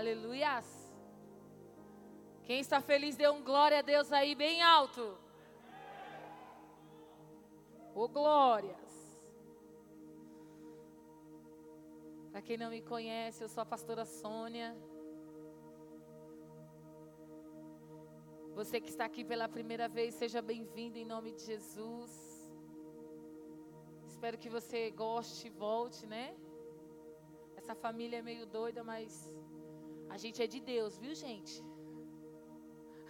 Aleluias. Quem está feliz, dê um glória a Deus aí bem alto. Ô glórias. Para quem não me conhece, eu sou a pastora Sônia. Você que está aqui pela primeira vez, seja bem-vindo em nome de Jesus. Espero que você goste e volte, né? Essa família é meio doida, mas a gente é de Deus, viu, gente?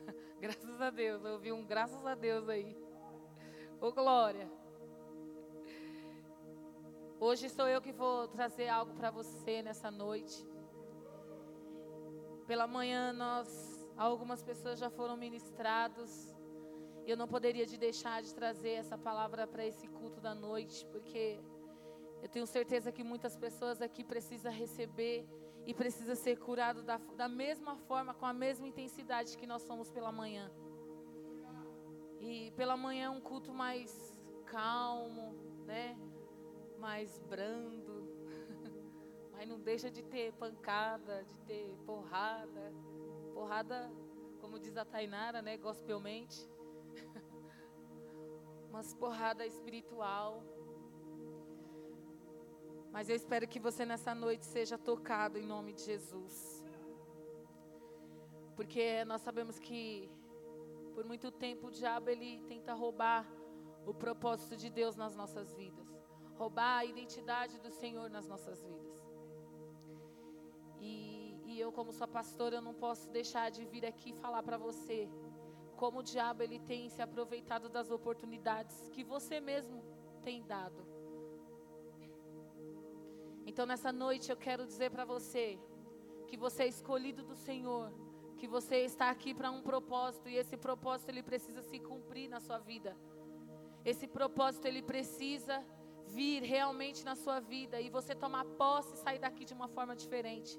graças a Deus, eu ouvi um graças a Deus aí. Ô glória. Hoje sou eu que vou trazer algo para você nessa noite. Pela manhã nós, algumas pessoas já foram ministrados. Eu não poderia de deixar de trazer essa palavra para esse culto da noite, porque eu tenho certeza que muitas pessoas aqui precisam receber e precisa ser curado da, da mesma forma, com a mesma intensidade que nós somos pela manhã. E pela manhã é um culto mais calmo, né? Mais brando. Mas não deixa de ter pancada, de ter porrada. Porrada, como diz a Tainara, né? Gospelmente. Mas porrada espiritual. Mas eu espero que você nessa noite seja tocado em nome de Jesus. Porque nós sabemos que por muito tempo o diabo ele tenta roubar o propósito de Deus nas nossas vidas, roubar a identidade do Senhor nas nossas vidas. E, e eu como sua pastora eu não posso deixar de vir aqui falar para você como o diabo ele tem se aproveitado das oportunidades que você mesmo tem dado. Então nessa noite eu quero dizer para você que você é escolhido do Senhor, que você está aqui para um propósito e esse propósito ele precisa se cumprir na sua vida. Esse propósito ele precisa vir realmente na sua vida e você tomar posse e sair daqui de uma forma diferente.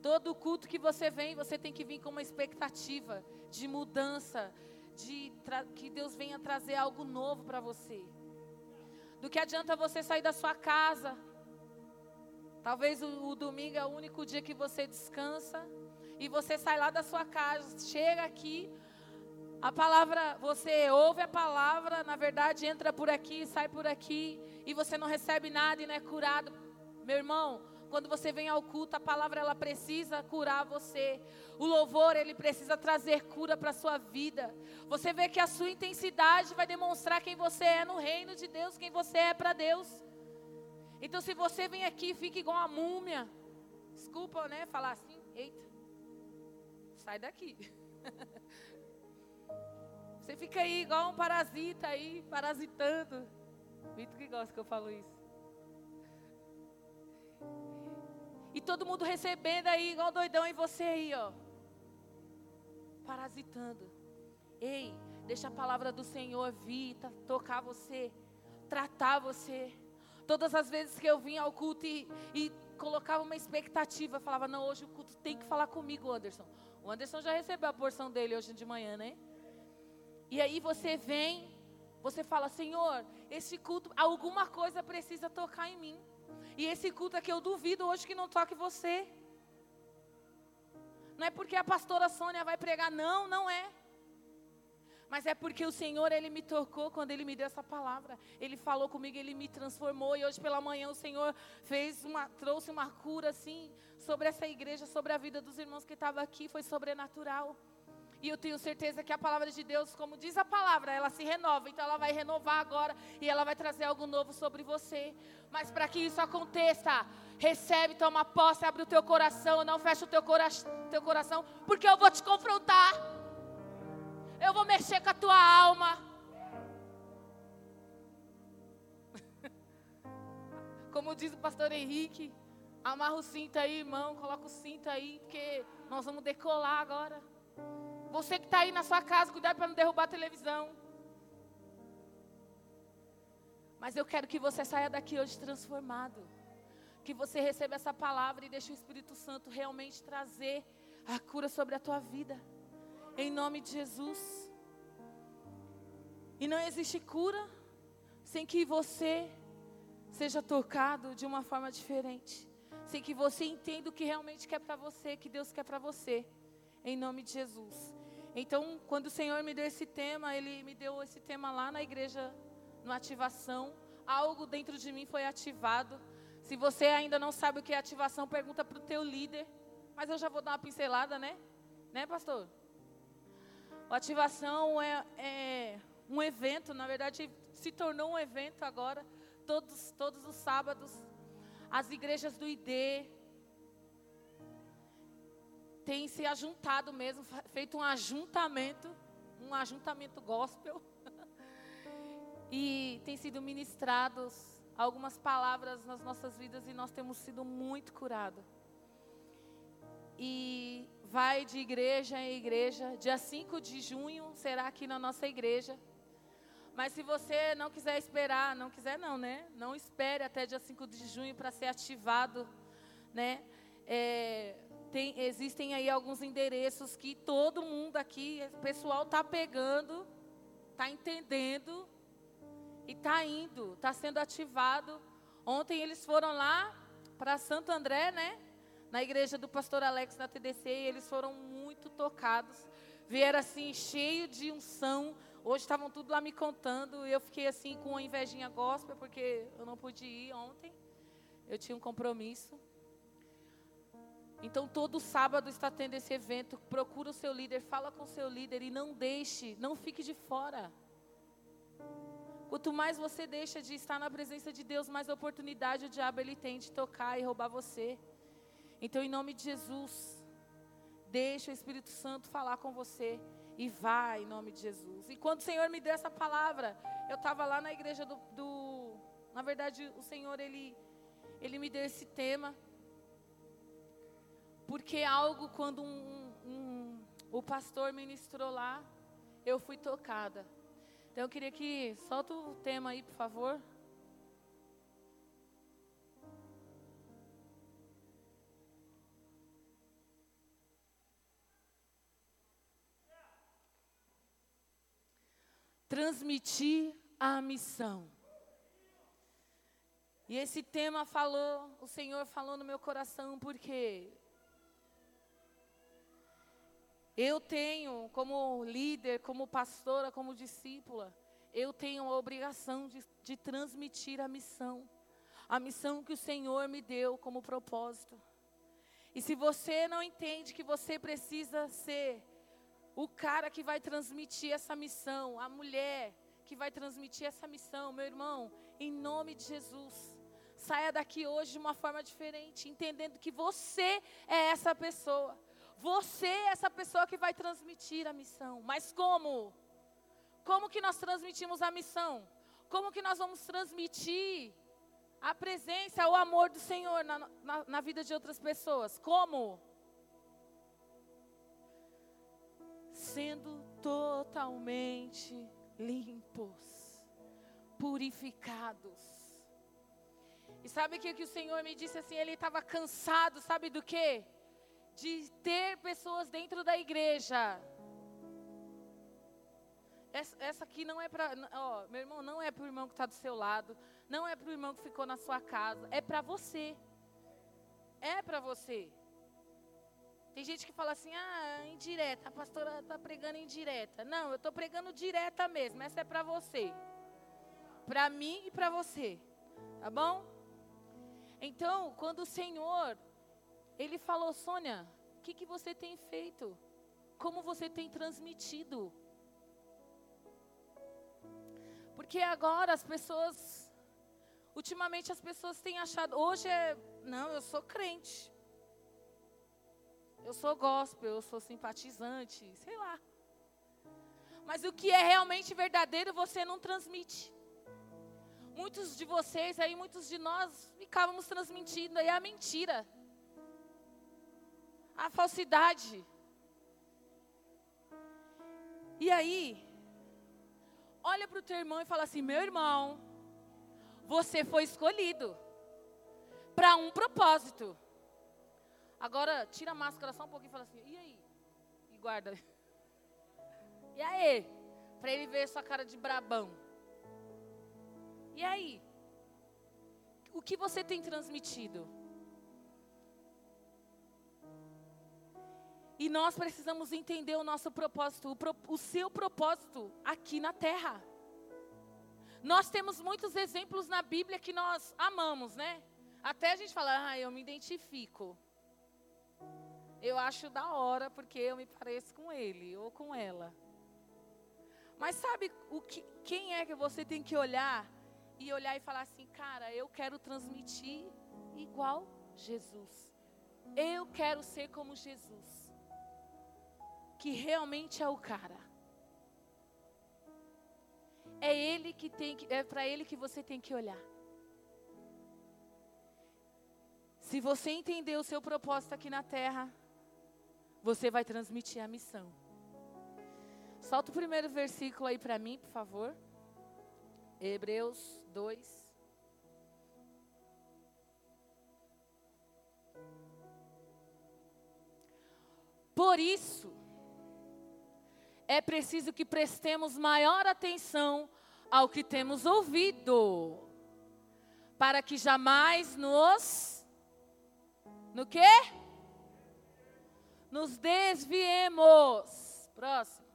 Todo culto que você vem, você tem que vir com uma expectativa de mudança, de que Deus venha trazer algo novo para você. Do que adianta você sair da sua casa Talvez o, o, domingo é o único dia que você descansa e você sai lá da sua casa, chega aqui, a palavra, você ouve a palavra, na verdade entra por aqui, sai por aqui e você não recebe nada e não é curado. Meu irmão, quando você vem ao culto, a palavra ela precisa curar você. O louvor ele precisa trazer cura para a sua vida. Você vê que a sua intensidade vai demonstrar quem você é no reino de Deus, quem você é para Deus. Então, se você vem aqui e fica igual uma múmia, desculpa, né? Falar assim, eita, sai daqui. Você fica aí igual um parasita aí, parasitando. Vitor que gosta que eu falo isso. E todo mundo recebendo aí, igual doidão, e você aí, ó. Parasitando. Ei, deixa a palavra do Senhor vir, tocar você, tratar você. Todas as vezes que eu vinha ao culto e, e colocava uma expectativa, falava: Não, hoje o culto tem que falar comigo, Anderson. O Anderson já recebeu a porção dele hoje de manhã, né? E aí você vem, você fala: Senhor, esse culto, alguma coisa precisa tocar em mim. E esse culto aqui eu duvido hoje que não toque você. Não é porque a pastora Sônia vai pregar, não, não é. Mas é porque o Senhor, Ele me tocou quando Ele me deu essa palavra. Ele falou comigo, Ele me transformou. E hoje pela manhã o Senhor fez uma, trouxe uma cura assim sobre essa igreja, sobre a vida dos irmãos que estavam aqui. Foi sobrenatural. E eu tenho certeza que a palavra de Deus, como diz a palavra, ela se renova. Então ela vai renovar agora e ela vai trazer algo novo sobre você. Mas para que isso aconteça, recebe, toma posse, abre o teu coração, não fecha o teu, cora teu coração, porque eu vou te confrontar. Eu vou mexer com a tua alma. Como diz o pastor Henrique, amarra o cinto aí, irmão, coloca o cinto aí, porque nós vamos decolar agora. Você que está aí na sua casa, cuidado para não derrubar a televisão. Mas eu quero que você saia daqui hoje transformado. Que você receba essa palavra e deixe o Espírito Santo realmente trazer a cura sobre a tua vida. Em nome de Jesus. E não existe cura sem que você seja tocado de uma forma diferente. sem que você entenda o que realmente quer para você, que Deus quer para você, em nome de Jesus. Então, quando o Senhor me deu esse tema, Ele me deu esse tema lá na igreja, no ativação. Algo dentro de mim foi ativado. Se você ainda não sabe o que é ativação, pergunta para o teu líder. Mas eu já vou dar uma pincelada, né? Né, pastor? O ativação é, é um evento, na verdade, se tornou um evento agora, todos, todos os sábados. As igrejas do ID, tem se ajuntado mesmo, feito um ajuntamento, um ajuntamento gospel. e tem sido ministrados algumas palavras nas nossas vidas e nós temos sido muito curados. E vai de igreja em igreja. Dia 5 de junho será aqui na nossa igreja. Mas se você não quiser esperar, não quiser não, né? Não espere até dia 5 de junho para ser ativado, né? É, tem, existem aí alguns endereços que todo mundo aqui, o pessoal está pegando, está entendendo e está indo, está sendo ativado. Ontem eles foram lá para Santo André, né? Na igreja do pastor Alex na TDC, e eles foram muito tocados. Vieram assim, cheio de unção. Hoje estavam tudo lá me contando. E eu fiquei assim com uma invejinha gospel, porque eu não pude ir ontem. Eu tinha um compromisso. Então, todo sábado está tendo esse evento. Procura o seu líder, fala com o seu líder e não deixe, não fique de fora. Quanto mais você deixa de estar na presença de Deus, mais oportunidade o diabo ele tem de tocar e roubar você. Então, em nome de Jesus, deixa o Espírito Santo falar com você e vá em nome de Jesus. E quando o Senhor me deu essa palavra, eu estava lá na igreja do, do, na verdade, o Senhor ele ele me deu esse tema. Porque algo, quando um, um, o pastor ministrou lá, eu fui tocada. Então eu queria que. Solta o tema aí, por favor. Transmitir a missão. E esse tema falou, o Senhor falou no meu coração, porque eu tenho, como líder, como pastora, como discípula, eu tenho a obrigação de, de transmitir a missão. A missão que o Senhor me deu como propósito. E se você não entende que você precisa ser o cara que vai transmitir essa missão, a mulher que vai transmitir essa missão, meu irmão, em nome de Jesus, saia daqui hoje de uma forma diferente, entendendo que você é essa pessoa. Você é essa pessoa que vai transmitir a missão. Mas como? Como que nós transmitimos a missão? Como que nós vamos transmitir a presença, o amor do Senhor na, na, na vida de outras pessoas? Como? Sendo totalmente limpos, purificados. E sabe o que, que o Senhor me disse assim? Ele estava cansado, sabe do que? de ter pessoas dentro da igreja. Essa, essa aqui não é para, ó, meu irmão, não é para o irmão que está do seu lado, não é para o irmão que ficou na sua casa, é para você. É para você. Tem gente que fala assim, ah, indireta, a pastora está pregando indireta. Não, eu estou pregando direta mesmo, essa é para você. Para mim e para você. Tá bom? Então, quando o Senhor ele falou: Sônia, o que, que você tem feito? Como você tem transmitido? Porque agora as pessoas, ultimamente as pessoas têm achado, hoje é, não, eu sou crente. Eu sou gospel, eu sou simpatizante, sei lá. Mas o que é realmente verdadeiro você não transmite. Muitos de vocês aí, muitos de nós ficávamos transmitindo aí a mentira a falsidade. E aí, olha para o teu irmão e fala assim: meu irmão, você foi escolhido para um propósito. Agora, tira a máscara só um pouquinho e fala assim, e aí? E guarda. E aí? Para ele ver sua cara de brabão. E aí? O que você tem transmitido? E nós precisamos entender o nosso propósito, o, pro, o seu propósito aqui na terra. Nós temos muitos exemplos na Bíblia que nós amamos, né? Até a gente fala, ah, eu me identifico. Eu acho da hora porque eu me pareço com ele ou com ela. Mas sabe o que, quem é que você tem que olhar e olhar e falar assim, cara, eu quero transmitir igual Jesus. Eu quero ser como Jesus que realmente é o cara. É ele que tem que, é para ele que você tem que olhar. Se você entender o seu propósito aqui na terra, você vai transmitir a missão. Solta o primeiro versículo aí para mim, por favor. Hebreus 2. Por isso, é preciso que prestemos maior atenção ao que temos ouvido, para que jamais nos no quê? Nos desviemos. Próximo.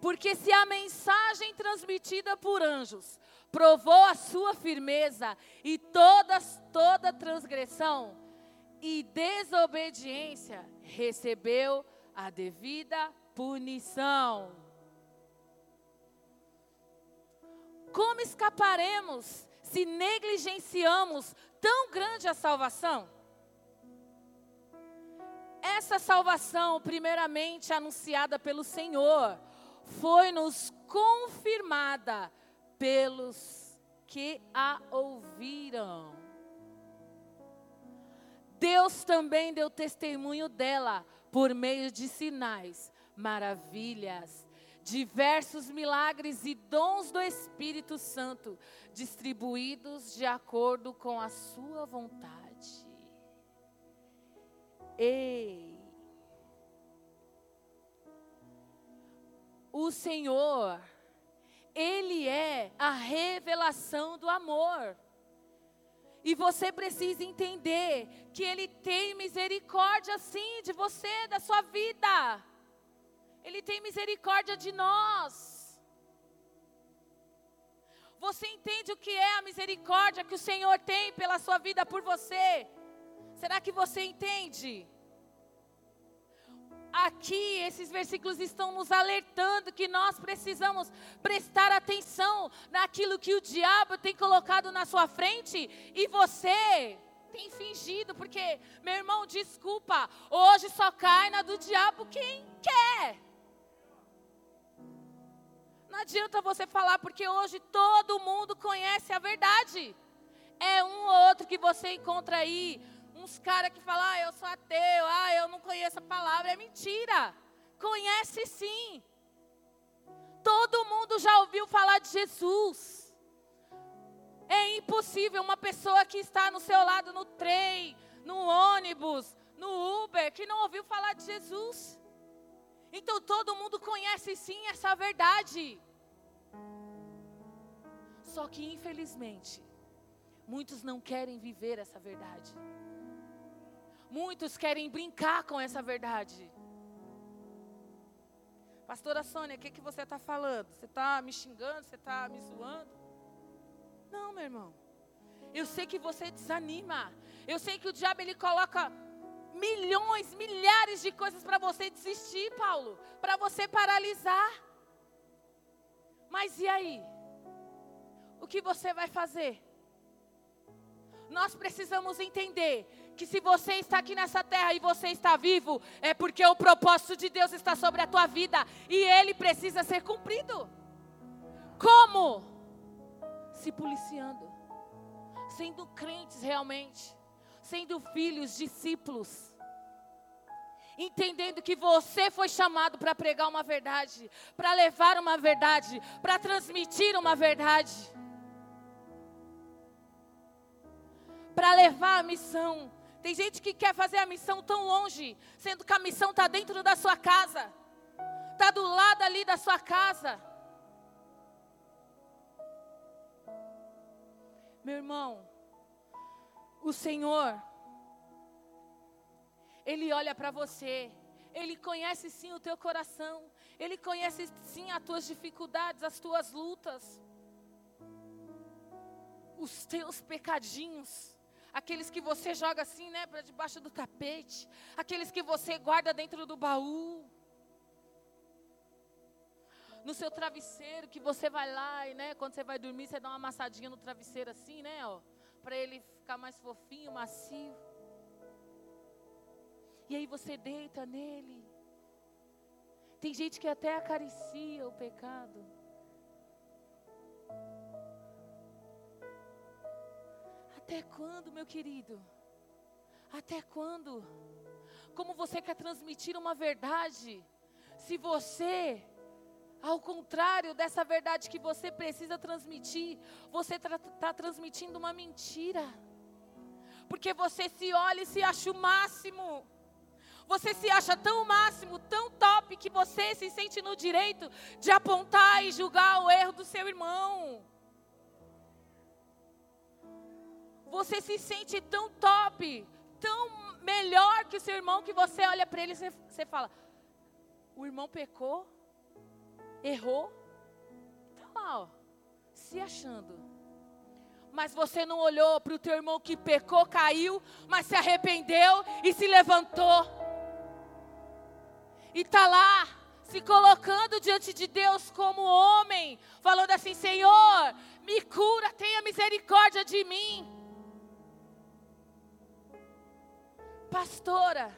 Porque se a mensagem transmitida por anjos provou a sua firmeza e todas toda transgressão e desobediência recebeu a devida punição. Como escaparemos se negligenciamos tão grande a salvação? Essa salvação, primeiramente anunciada pelo Senhor, foi-nos confirmada pelos que a ouviram. Deus também deu testemunho dela por meio de sinais, maravilhas, diversos milagres e dons do Espírito Santo, distribuídos de acordo com a sua vontade. Ei! O Senhor, Ele é a revelação do amor. E você precisa entender que Ele tem misericórdia, sim, de você, da sua vida. Ele tem misericórdia de nós. Você entende o que é a misericórdia que o Senhor tem pela sua vida por você? Será que você entende? Aqui, esses versículos estão nos alertando que nós precisamos prestar atenção naquilo que o diabo tem colocado na sua frente e você tem fingido, porque, meu irmão, desculpa, hoje só cai na do diabo quem quer. Não adianta você falar, porque hoje todo mundo conhece a verdade. É um ou outro que você encontra aí, uns caras que falam, ah, eu sou ateu, ah, eu não conheço a palavra. É mentira. Conhece sim. Todo mundo já ouviu falar de Jesus. É impossível uma pessoa que está no seu lado no trem, no ônibus, no Uber, que não ouviu falar de Jesus. Então todo mundo conhece sim essa verdade. Só que, infelizmente, muitos não querem viver essa verdade. Muitos querem brincar com essa verdade. Pastora Sônia, o que, que você está falando? Você está me xingando? Você está me zoando? Não, meu irmão. Eu sei que você desanima. Eu sei que o diabo ele coloca milhões, milhares de coisas para você desistir, Paulo, para você paralisar. Mas e aí? o que você vai fazer? Nós precisamos entender que se você está aqui nessa terra e você está vivo, é porque o propósito de Deus está sobre a tua vida e ele precisa ser cumprido. Como? Se policiando, sendo crentes realmente, sendo filhos, discípulos entendendo que você foi chamado para pregar uma verdade, para levar uma verdade, para transmitir uma verdade. para levar a missão. Tem gente que quer fazer a missão tão longe, sendo que a missão está dentro da sua casa, está do lado ali da sua casa. Meu irmão, o Senhor, Ele olha para você. Ele conhece sim o teu coração. Ele conhece sim as tuas dificuldades, as tuas lutas. Os teus pecadinhos. Aqueles que você joga assim, né, para debaixo do tapete. Aqueles que você guarda dentro do baú. No seu travesseiro, que você vai lá e, né, quando você vai dormir, você dá uma amassadinha no travesseiro assim, né, ó, para ele ficar mais fofinho, macio. E aí você deita nele. Tem gente que até acaricia o pecado. Até quando, meu querido? Até quando? Como você quer transmitir uma verdade? Se você, ao contrário dessa verdade que você precisa transmitir, você está tá transmitindo uma mentira. Porque você se olha e se acha o máximo. Você se acha tão máximo, tão top, que você se sente no direito de apontar e julgar o erro do seu irmão. Você se sente tão top, tão melhor que o seu irmão, que você olha para ele e você, fala: o irmão pecou, errou, está ó, se achando. Mas você não olhou para o teu irmão que pecou, caiu, mas se arrependeu e se levantou. E está lá se colocando diante de Deus como homem, falando assim: Senhor, me cura, tenha misericórdia de mim. Pastora,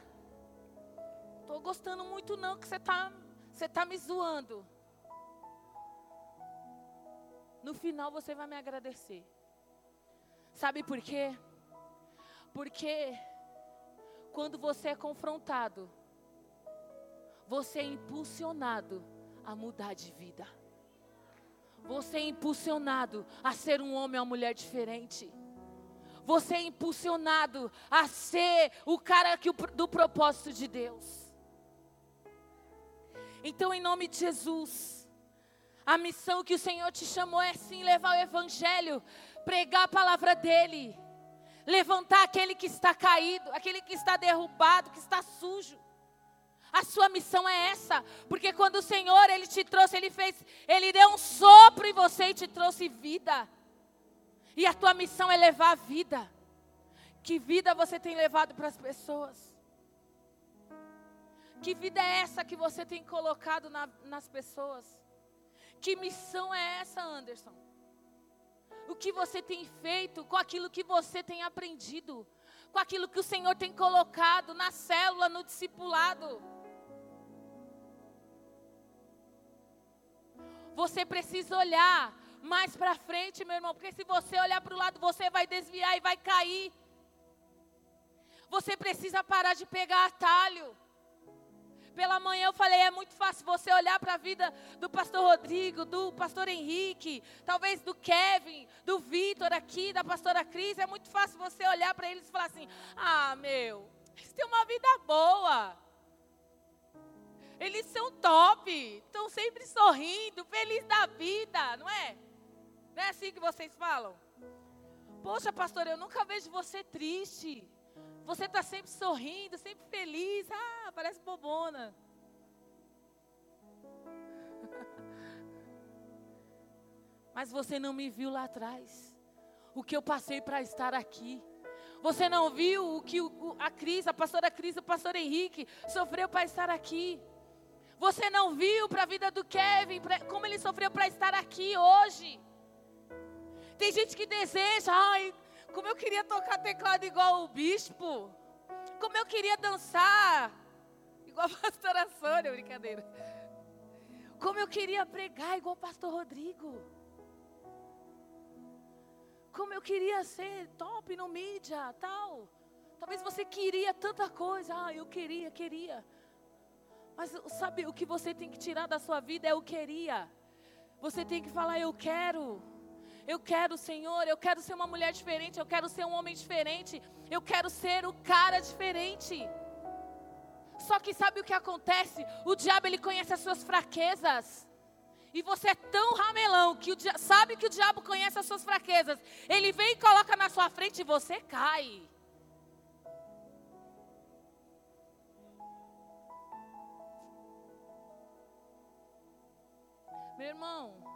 estou gostando muito não que você está você tá me zoando. No final você vai me agradecer. Sabe por quê? Porque quando você é confrontado você é impulsionado a mudar de vida. Você é impulsionado a ser um homem ou uma mulher diferente. Você é impulsionado a ser o cara que, do propósito de Deus. Então, em nome de Jesus, a missão que o Senhor te chamou é sim levar o Evangelho, pregar a palavra dEle, levantar aquele que está caído, aquele que está derrubado, que está sujo. A sua missão é essa, porque quando o Senhor ele te trouxe, ele fez, ele deu um sopro em você e te trouxe vida. E a tua missão é levar a vida. Que vida você tem levado para as pessoas? Que vida é essa que você tem colocado na, nas pessoas? Que missão é essa, Anderson? O que você tem feito com aquilo que você tem aprendido? Com aquilo que o Senhor tem colocado na célula, no discipulado? Você precisa olhar mais para frente, meu irmão, porque se você olhar para o lado, você vai desviar e vai cair. Você precisa parar de pegar atalho. Pela manhã eu falei, é muito fácil você olhar para a vida do pastor Rodrigo, do pastor Henrique, talvez do Kevin, do Vitor aqui, da pastora Cris. É muito fácil você olhar para eles e falar assim: ah, meu, eles têm uma vida boa. Eles são top, estão sempre sorrindo, felizes da vida, não é? Não é assim que vocês falam? Poxa, pastor, eu nunca vejo você triste. Você está sempre sorrindo, sempre feliz. Ah, parece bobona. Mas você não me viu lá atrás. O que eu passei para estar aqui. Você não viu o que a Cris, a pastora Cris, o pastor Henrique sofreu para estar aqui. Você não viu para a vida do Kevin, pra, como ele sofreu para estar aqui hoje. Tem gente que deseja, ai, como eu queria tocar teclado igual o bispo. Como eu queria dançar igual a pastora Sônia, brincadeira. Como eu queria pregar igual o pastor Rodrigo. Como eu queria ser top no mídia, tal. Talvez você queria tanta coisa. Ah, eu queria, queria. Mas sabe, o que você tem que tirar da sua vida é o queria. Você tem que falar, eu quero. Eu quero, Senhor, eu quero ser uma mulher diferente, eu quero ser um homem diferente, eu quero ser o cara diferente. Só que sabe o que acontece? O diabo ele conhece as suas fraquezas. E você é tão ramelão que o sabe que o diabo conhece as suas fraquezas. Ele vem e coloca na sua frente e você cai. Meu irmão,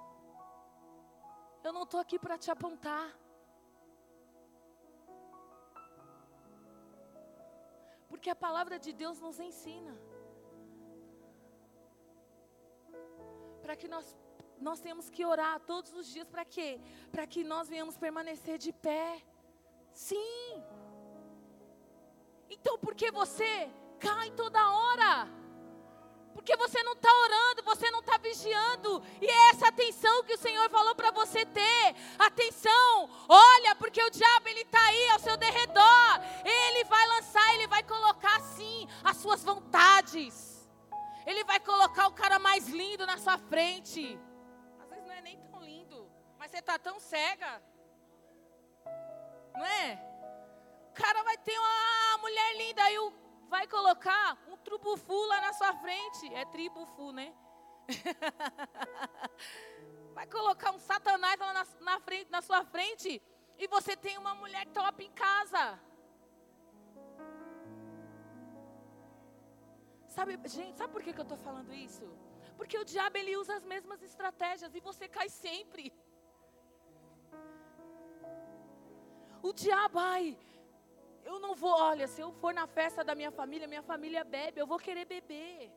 eu não estou aqui para te apontar. Porque a palavra de Deus nos ensina. Para que nós, nós temos que orar todos os dias para quê? Para que nós venhamos permanecer de pé. Sim. Então por que você cai toda hora? Porque você não está orando, você não está vigiando. E é essa atenção que o Senhor falou para você ter. Atenção, olha, porque o diabo ele está aí ao seu derredor. Ele vai lançar, ele vai colocar sim as suas vontades. Ele vai colocar o cara mais lindo na sua frente. Às vezes não é nem tão lindo, mas você está tão cega. Não é? O cara vai ter uma mulher linda, aí o vai colocar um trubufu lá na sua frente. É tribufu, né? vai colocar um satanás lá na, na, frente, na sua frente. E você tem uma mulher top em casa. Sabe, gente, sabe por que, que eu estou falando isso? Porque o diabo ele usa as mesmas estratégias e você cai sempre. O diabo, ai, eu não vou, olha, se eu for na festa da minha família, minha família bebe, eu vou querer beber.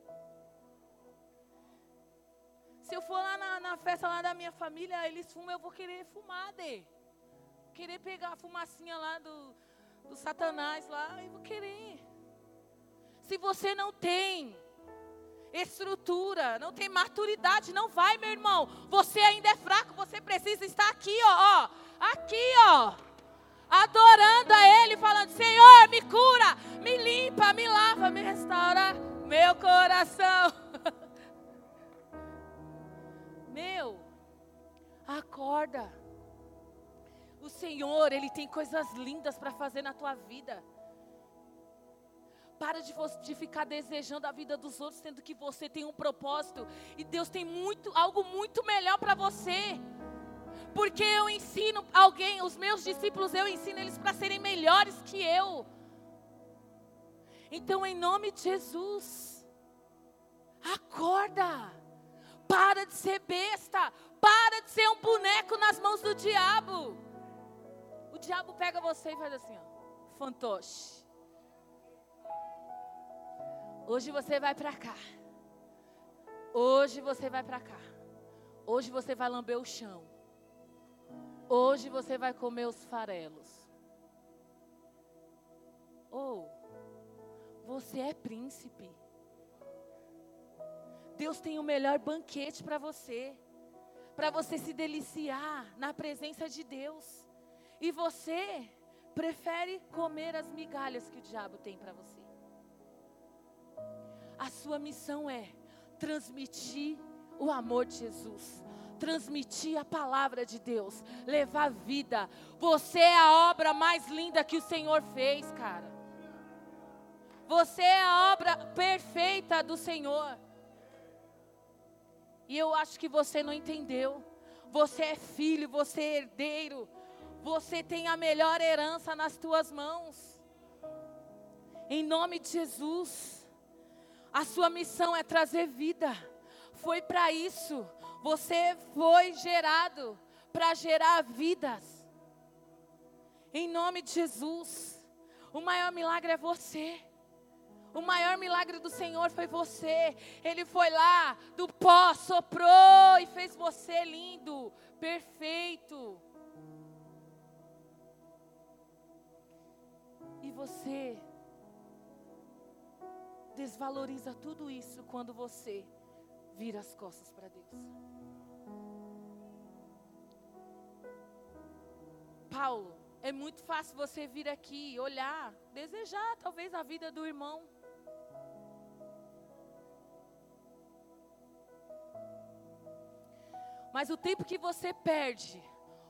Se eu for lá na, na festa lá da minha família, eles fumam, eu vou querer fumar, de. Querer pegar a fumacinha lá do, do satanás lá, eu vou querer. Se você não tem estrutura, não tem maturidade, não vai, meu irmão. Você ainda é fraco, você precisa estar aqui, ó, ó aqui, ó adorando a Ele, falando: Senhor, me cura, me limpa, me lava, me restaura meu coração. Meu, acorda. O Senhor, Ele tem coisas lindas para fazer na tua vida. Para de, de, ficar desejando a vida dos outros, sendo que você tem um propósito e Deus tem muito, algo muito melhor para você porque eu ensino alguém, os meus discípulos, eu ensino eles para serem melhores que eu. Então, em nome de Jesus, acorda, para de ser besta, para de ser um boneco nas mãos do diabo. O diabo pega você e faz assim, ó, fantoche. Hoje você vai para cá. Hoje você vai para cá. Hoje você vai lamber o chão. Hoje você vai comer os farelos. Ou oh, você é príncipe. Deus tem o melhor banquete para você, para você se deliciar na presença de Deus. E você prefere comer as migalhas que o diabo tem para você. A sua missão é transmitir o amor de Jesus transmitir a palavra de Deus, levar vida. Você é a obra mais linda que o Senhor fez, cara. Você é a obra perfeita do Senhor. E eu acho que você não entendeu. Você é filho, você é herdeiro. Você tem a melhor herança nas tuas mãos. Em nome de Jesus. A sua missão é trazer vida. Foi para isso. Você foi gerado para gerar vidas. Em nome de Jesus. O maior milagre é você. O maior milagre do Senhor foi você. Ele foi lá do pó, soprou e fez você lindo, perfeito. E você desvaloriza tudo isso quando você vira as costas para Deus. Paulo, é muito fácil você vir aqui, olhar, desejar talvez a vida do irmão. Mas o tempo que você perde,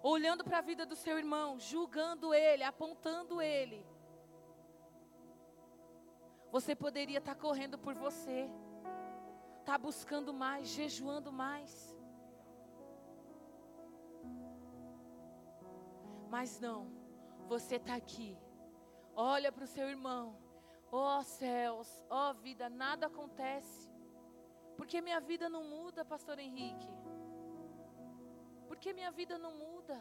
olhando para a vida do seu irmão, julgando ele, apontando ele, você poderia estar tá correndo por você, estar tá buscando mais, jejuando mais. Mas não, você está aqui. Olha para o seu irmão. Ó oh, céus, ó oh, vida, nada acontece. Porque minha vida não muda, pastor Henrique. por que minha vida não muda?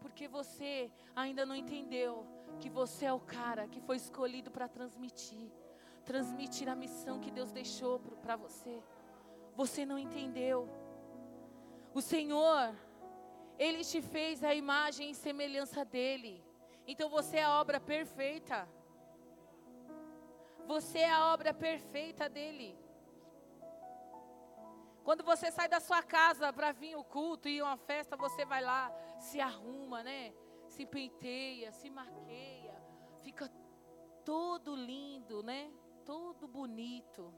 Porque você ainda não entendeu que você é o cara que foi escolhido para transmitir transmitir a missão que Deus deixou para você. Você não entendeu. O Senhor, Ele te fez a imagem e semelhança dEle. Então você é a obra perfeita. Você é a obra perfeita dEle. Quando você sai da sua casa para vir o culto e uma festa, você vai lá, se arruma, né? Se penteia, se maqueia, fica todo lindo, né? Todo bonito.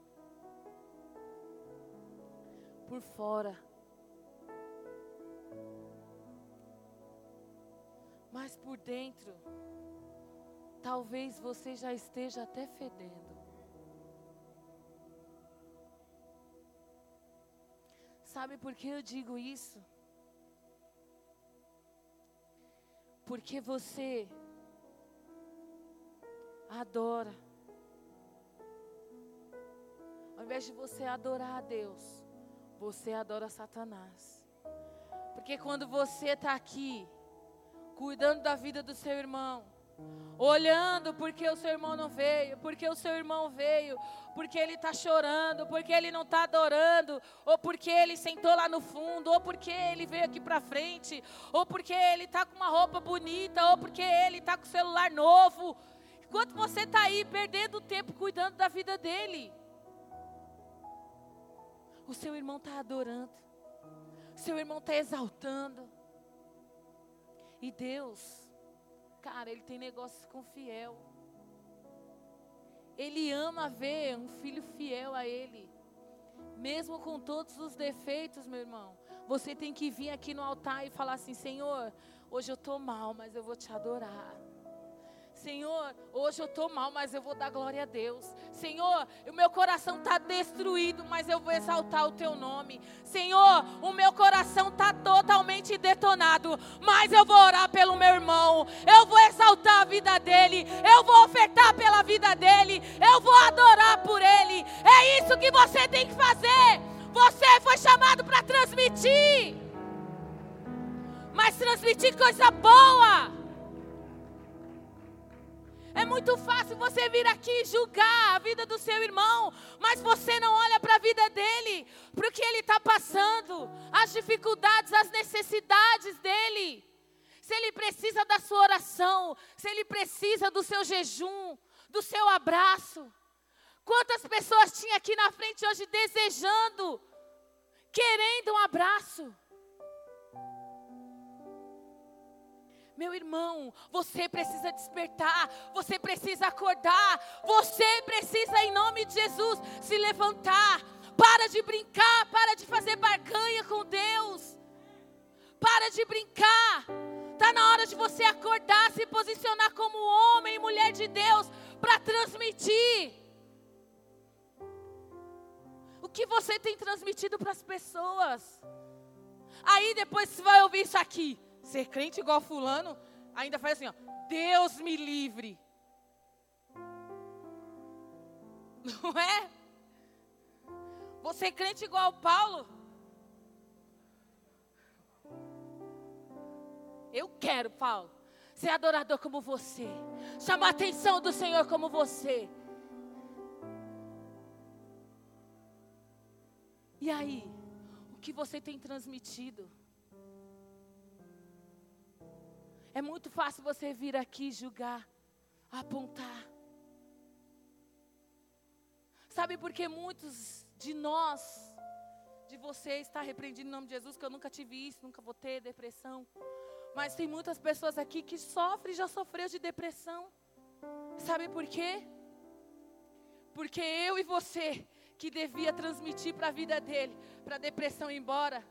Por fora. Mas por dentro, talvez você já esteja até fedendo. Sabe por que eu digo isso? Porque você adora. Ao invés de você adorar a Deus, você adora Satanás. Porque quando você está aqui, cuidando da vida do seu irmão, olhando porque o seu irmão não veio, porque o seu irmão veio, porque ele está chorando, porque ele não está adorando, ou porque ele sentou lá no fundo, ou porque ele veio aqui para frente, ou porque ele está com uma roupa bonita, ou porque ele está com o celular novo. Enquanto você está aí perdendo tempo cuidando da vida dele, o seu irmão está adorando, o seu irmão está exaltando. E Deus, Cara, ele tem negócios com fiel. Ele ama ver um filho fiel a ele. Mesmo com todos os defeitos, meu irmão. Você tem que vir aqui no altar e falar assim: Senhor, hoje eu estou mal, mas eu vou te adorar. Senhor, hoje eu estou mal, mas eu vou dar glória a Deus. Senhor, o meu coração está destruído, mas eu vou exaltar o teu nome. Senhor, o meu coração está totalmente detonado, mas eu vou orar pelo meu irmão. Eu vou exaltar a vida dele. Eu vou ofertar pela vida dele. Eu vou adorar por ele. É isso que você tem que fazer. Você foi chamado para transmitir. Mas transmitir coisa boa. É muito fácil você vir aqui julgar a vida do seu irmão, mas você não olha para a vida dele, para o que ele está passando, as dificuldades, as necessidades dele. Se ele precisa da sua oração, se ele precisa do seu jejum, do seu abraço. Quantas pessoas tinha aqui na frente hoje desejando, querendo um abraço? Meu irmão, você precisa despertar, você precisa acordar, você precisa, em nome de Jesus, se levantar. Para de brincar, para de fazer barganha com Deus. Para de brincar. Está na hora de você acordar, se posicionar como homem e mulher de Deus para transmitir. O que você tem transmitido para as pessoas? Aí depois você vai ouvir isso aqui. Ser crente igual fulano, ainda faz assim, ó, Deus me livre. Não é? Você é crente igual Paulo? Eu quero, Paulo, ser adorador como você. Chamar a atenção do Senhor como você. E aí, o que você tem transmitido? É muito fácil você vir aqui julgar, apontar. Sabe por que muitos de nós, de vocês, está repreendido em nome de Jesus, que eu nunca tive isso, nunca vou ter depressão. Mas tem muitas pessoas aqui que sofrem, já sofreu de depressão. Sabe por quê? Porque eu e você, que devia transmitir para a vida dele, para a depressão ir embora,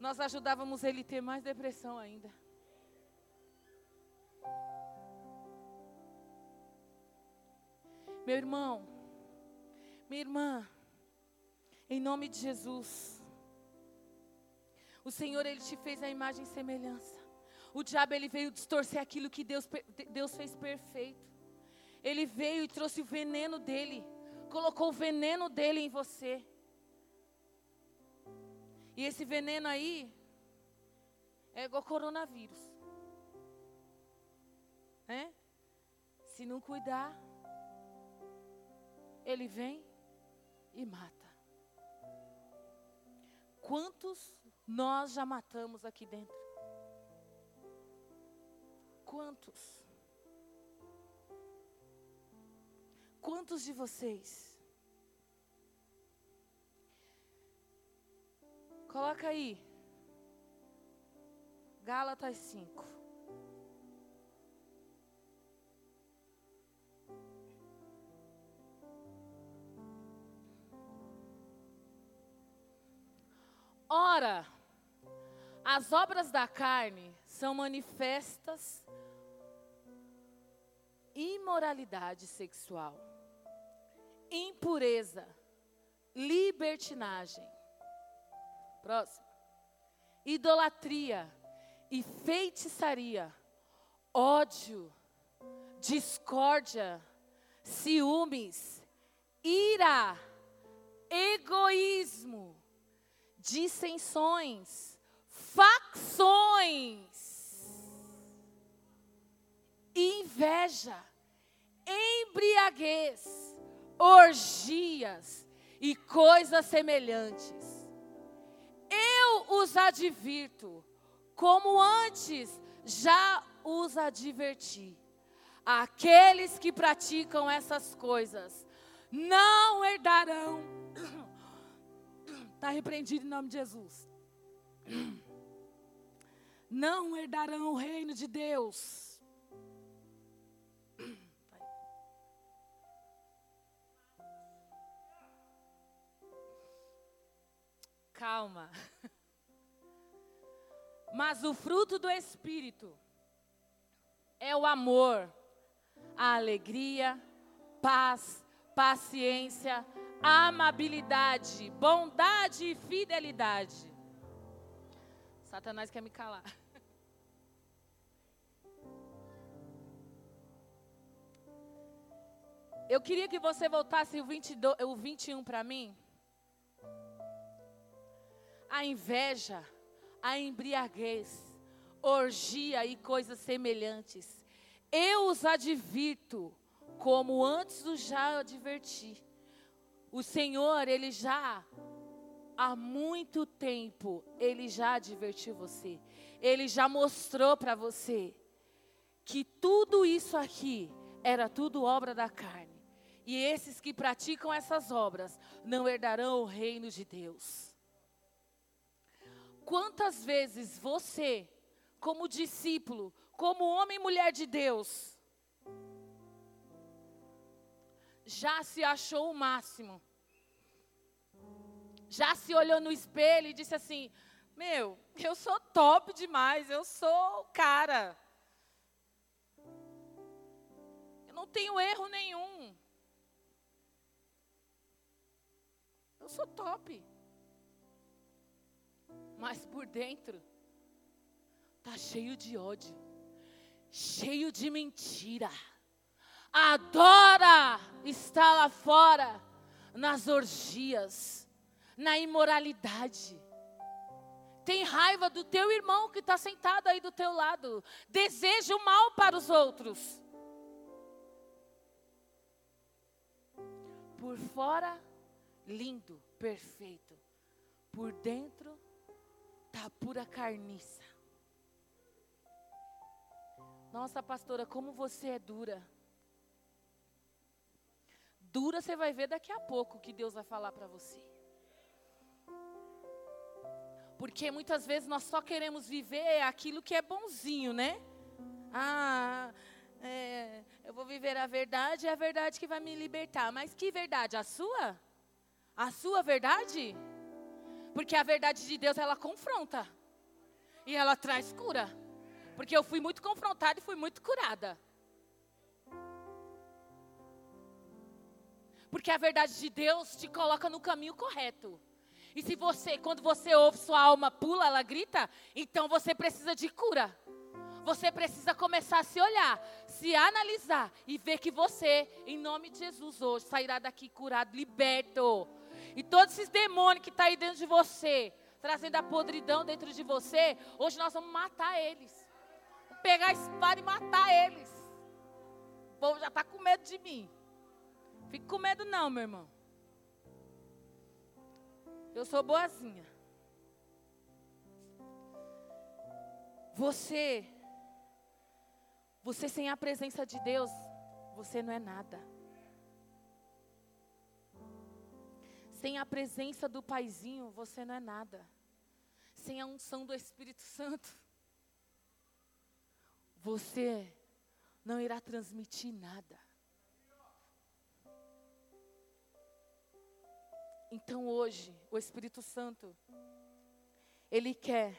nós ajudávamos ele a ter mais depressão ainda. Meu irmão, minha irmã, em nome de Jesus, o Senhor, Ele te fez a imagem e semelhança. O diabo, ele veio distorcer aquilo que Deus, Deus fez perfeito. Ele veio e trouxe o veneno dele, colocou o veneno dele em você. E esse veneno aí é igual coronavírus. Né? Se não cuidar, ele vem e mata. Quantos nós já matamos aqui dentro? Quantos? Quantos de vocês? Coloca aí. Gálatas 5. Ora, as obras da carne são manifestas imoralidade sexual, impureza, libertinagem. Próximo. Idolatria e feitiçaria, ódio, discórdia, ciúmes, ira, egoísmo, dissensões, facções, inveja, embriaguez, orgias e coisas semelhantes. Eu os advirto, como antes já os adverti. Aqueles que praticam essas coisas não herdarão Está repreendido em nome de Jesus. Não herdarão o reino de Deus. Calma. Mas o fruto do Espírito é o amor, a alegria, paz, paciência, amabilidade, bondade e fidelidade. Satanás quer me calar. Eu queria que você voltasse o, 22, o 21 para mim. A inveja, a embriaguez, orgia e coisas semelhantes. Eu os advirto, como antes os já adverti. O Senhor, Ele já, há muito tempo, Ele já advertiu você. Ele já mostrou para você que tudo isso aqui era tudo obra da carne. E esses que praticam essas obras não herdarão o reino de Deus. Quantas vezes você, como discípulo, como homem e mulher de Deus, já se achou o máximo. Já se olhou no espelho e disse assim: Meu, eu sou top demais, eu sou o cara. Eu não tenho erro nenhum. Eu sou top. Mas por dentro, tá cheio de ódio, cheio de mentira adora estar lá fora, nas orgias, na imoralidade. Tem raiva do teu irmão que está sentado aí do teu lado. Deseja o mal para os outros. Por fora, lindo, perfeito. Por dentro, tá pura carniça. Nossa, pastora, como você é dura dura, você vai ver daqui a pouco o que Deus vai falar para você. Porque muitas vezes nós só queremos viver aquilo que é bonzinho, né? Ah, é, eu vou viver a verdade, é a verdade que vai me libertar. Mas que verdade? A sua? A sua verdade? Porque a verdade de Deus ela confronta. E ela traz cura. Porque eu fui muito confrontada e fui muito curada. Porque a verdade de Deus te coloca no caminho correto. E se você, quando você ouve sua alma pula, ela grita, então você precisa de cura. Você precisa começar a se olhar, se analisar e ver que você, em nome de Jesus, hoje sairá daqui curado, liberto. E todos esses demônios que estão tá aí dentro de você, trazendo a podridão dentro de você, hoje nós vamos matar eles. Pegar a espada e matar eles. O povo já está com medo de mim. Fique com medo não, meu irmão. Eu sou boazinha. Você, você sem a presença de Deus, você não é nada. Sem a presença do Paizinho, você não é nada. Sem a unção do Espírito Santo, você não irá transmitir nada. Então hoje, o Espírito Santo, Ele quer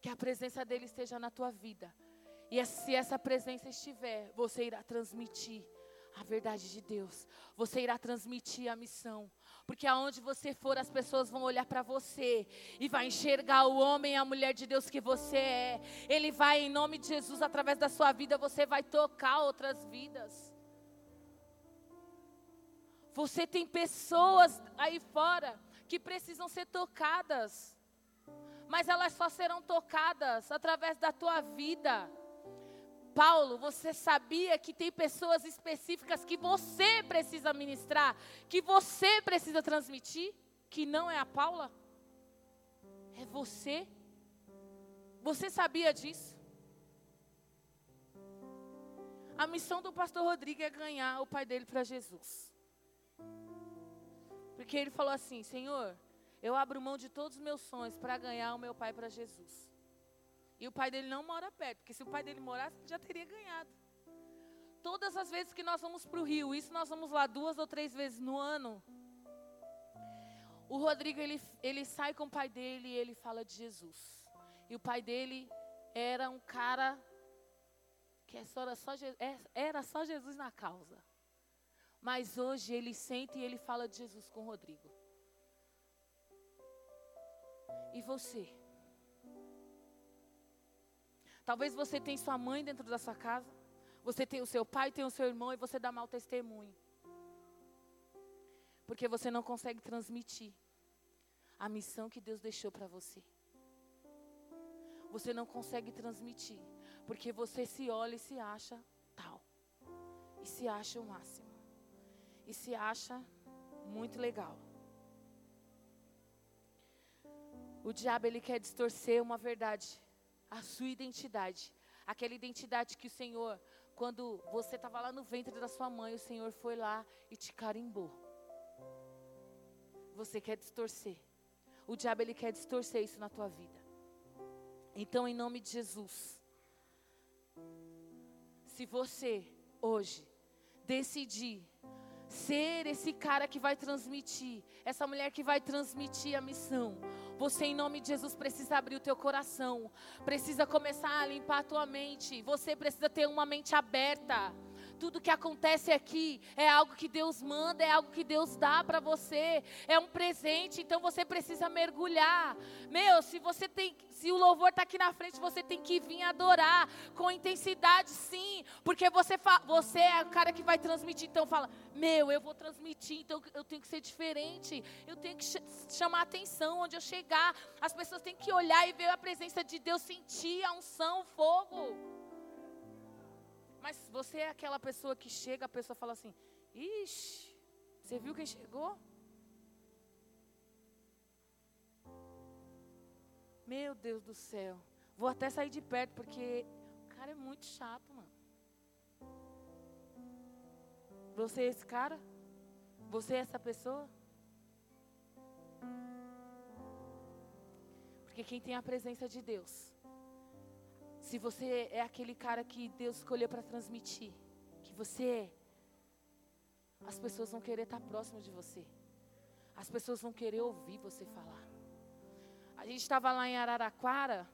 que a presença dele esteja na tua vida. E se essa presença estiver, você irá transmitir a verdade de Deus. Você irá transmitir a missão. Porque aonde você for, as pessoas vão olhar para você e vai enxergar o homem e a mulher de Deus que você é. Ele vai, em nome de Jesus, através da sua vida, você vai tocar outras vidas. Você tem pessoas aí fora que precisam ser tocadas mas elas só serão tocadas através da tua vida. Paulo, você sabia que tem pessoas específicas que você precisa ministrar, que você precisa transmitir, que não é a Paula? É você. Você sabia disso? A missão do pastor Rodrigo é ganhar o pai dele para Jesus. Porque ele falou assim: Senhor, eu abro mão de todos os meus sonhos para ganhar o meu pai para Jesus. E o pai dele não mora perto, porque se o pai dele morasse, já teria ganhado. Todas as vezes que nós vamos para o Rio, isso nós vamos lá duas ou três vezes no ano. O Rodrigo, ele, ele sai com o pai dele e ele fala de Jesus. E o pai dele era um cara que era só, é, era só Jesus na causa. Mas hoje ele sente e ele fala de Jesus com Rodrigo. E você? Talvez você tenha sua mãe dentro da sua casa. Você tem o seu pai, tem o seu irmão e você dá mau testemunho. Porque você não consegue transmitir a missão que Deus deixou para você. Você não consegue transmitir. Porque você se olha e se acha tal. E se acha o máximo. E se acha muito legal. O diabo ele quer distorcer uma verdade, a sua identidade, aquela identidade que o Senhor, quando você estava lá no ventre da sua mãe, o Senhor foi lá e te carimbou. Você quer distorcer. O diabo ele quer distorcer isso na tua vida. Então, em nome de Jesus, se você hoje decidir ser esse cara que vai transmitir, essa mulher que vai transmitir a missão. Você, em nome de Jesus, precisa abrir o teu coração, precisa começar a limpar a tua mente. Você precisa ter uma mente aberta tudo que acontece aqui é algo que Deus manda, é algo que Deus dá para você, é um presente, então você precisa mergulhar. Meu, se você tem, se o louvor está aqui na frente, você tem que vir adorar com intensidade, sim, porque você, você é o cara que vai transmitir. Então fala, meu, eu vou transmitir, então eu tenho que ser diferente, eu tenho que ch chamar atenção onde eu chegar. As pessoas têm que olhar e ver a presença de Deus, sentir a unção, o fogo. Mas você é aquela pessoa que chega, a pessoa fala assim: Ixi, você viu quem chegou? Meu Deus do céu. Vou até sair de perto, porque o cara é muito chato, mano. Você é esse cara? Você é essa pessoa? Porque quem tem a presença de Deus se você é aquele cara que Deus escolheu para transmitir, que você é, as pessoas vão querer estar próximo de você. As pessoas vão querer ouvir você falar. A gente estava lá em Araraquara,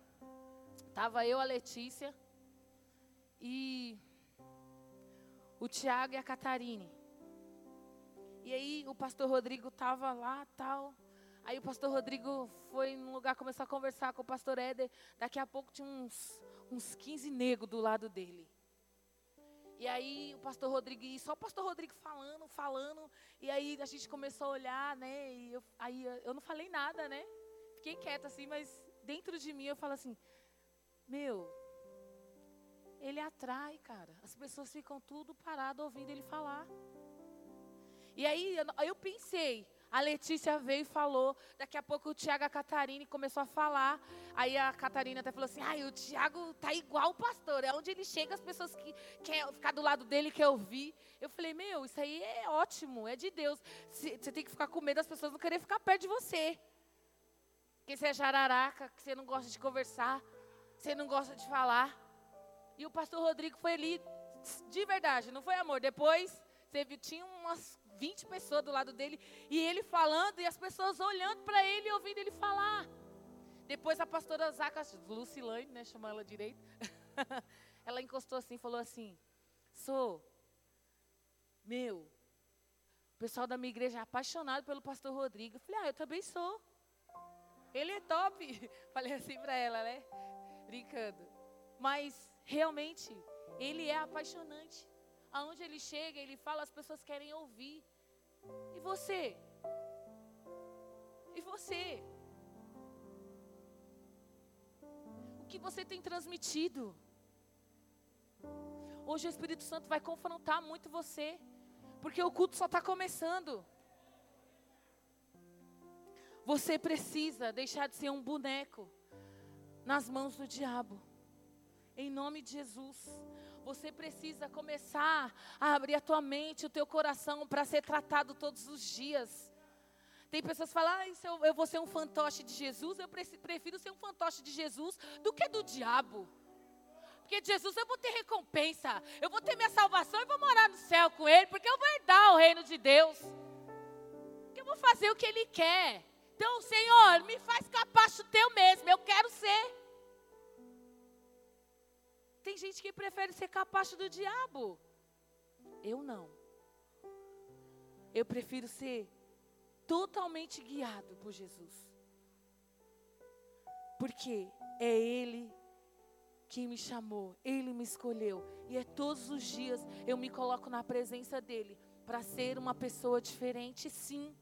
estava eu, a Letícia e o Tiago e a Catarine. E aí o pastor Rodrigo estava lá, tal. Aí o pastor Rodrigo foi num lugar, começou a conversar com o pastor Éder. Daqui a pouco tinha uns uns 15 negros do lado dele. E aí o pastor Rodrigo, e só o pastor Rodrigo falando, falando. E aí a gente começou a olhar, né? E eu, aí eu não falei nada, né? Fiquei quieta assim, mas dentro de mim eu falo assim: Meu, ele atrai, cara. As pessoas ficam tudo parado ouvindo ele falar. E aí eu pensei, a Letícia veio e falou. Daqui a pouco o Tiago e a Catarina começou a falar. Aí a Catarina até falou assim: ai, o Tiago tá igual o pastor. É onde ele chega, as pessoas que querem ficar do lado dele quer ouvir. Eu falei: meu, isso aí é ótimo, é de Deus. Você tem que ficar com medo das pessoas não querer ficar perto de você. Porque você é jararaca, que você não gosta de conversar, você não gosta de falar. E o pastor Rodrigo foi ali, de verdade, não foi amor. Depois, você viu, tinha umas 20 pessoas do lado dele, e ele falando, e as pessoas olhando para ele e ouvindo ele falar. Depois a pastora Zaca, Lucilane, né, chamou ela direito, ela encostou assim e falou assim, sou, meu, o pessoal da minha igreja é apaixonado pelo pastor Rodrigo. Eu falei, ah, eu também sou. Ele é top. Falei assim para ela, né? Brincando. Mas, realmente, ele é apaixonante. Aonde ele chega, ele fala, as pessoas querem ouvir. E você? E você? O que você tem transmitido? Hoje o Espírito Santo vai confrontar muito você, porque o culto só está começando. Você precisa deixar de ser um boneco nas mãos do diabo. Em nome de Jesus. Você precisa começar a abrir a tua mente, o teu coração para ser tratado todos os dias. Tem pessoas que falam, ah, eu, eu vou ser um fantoche de Jesus, eu prefiro ser um fantoche de Jesus do que do diabo. Porque de Jesus eu vou ter recompensa, eu vou ter minha salvação e vou morar no céu com Ele, porque eu vou herdar o reino de Deus. Porque eu vou fazer o que Ele quer. Então, Senhor, me faz capacho teu mesmo, eu quero ser. Tem gente que prefere ser capacho do diabo. Eu não. Eu prefiro ser totalmente guiado por Jesus. Porque é Ele que me chamou, Ele me escolheu. E é todos os dias eu me coloco na presença dEle para ser uma pessoa diferente, sim.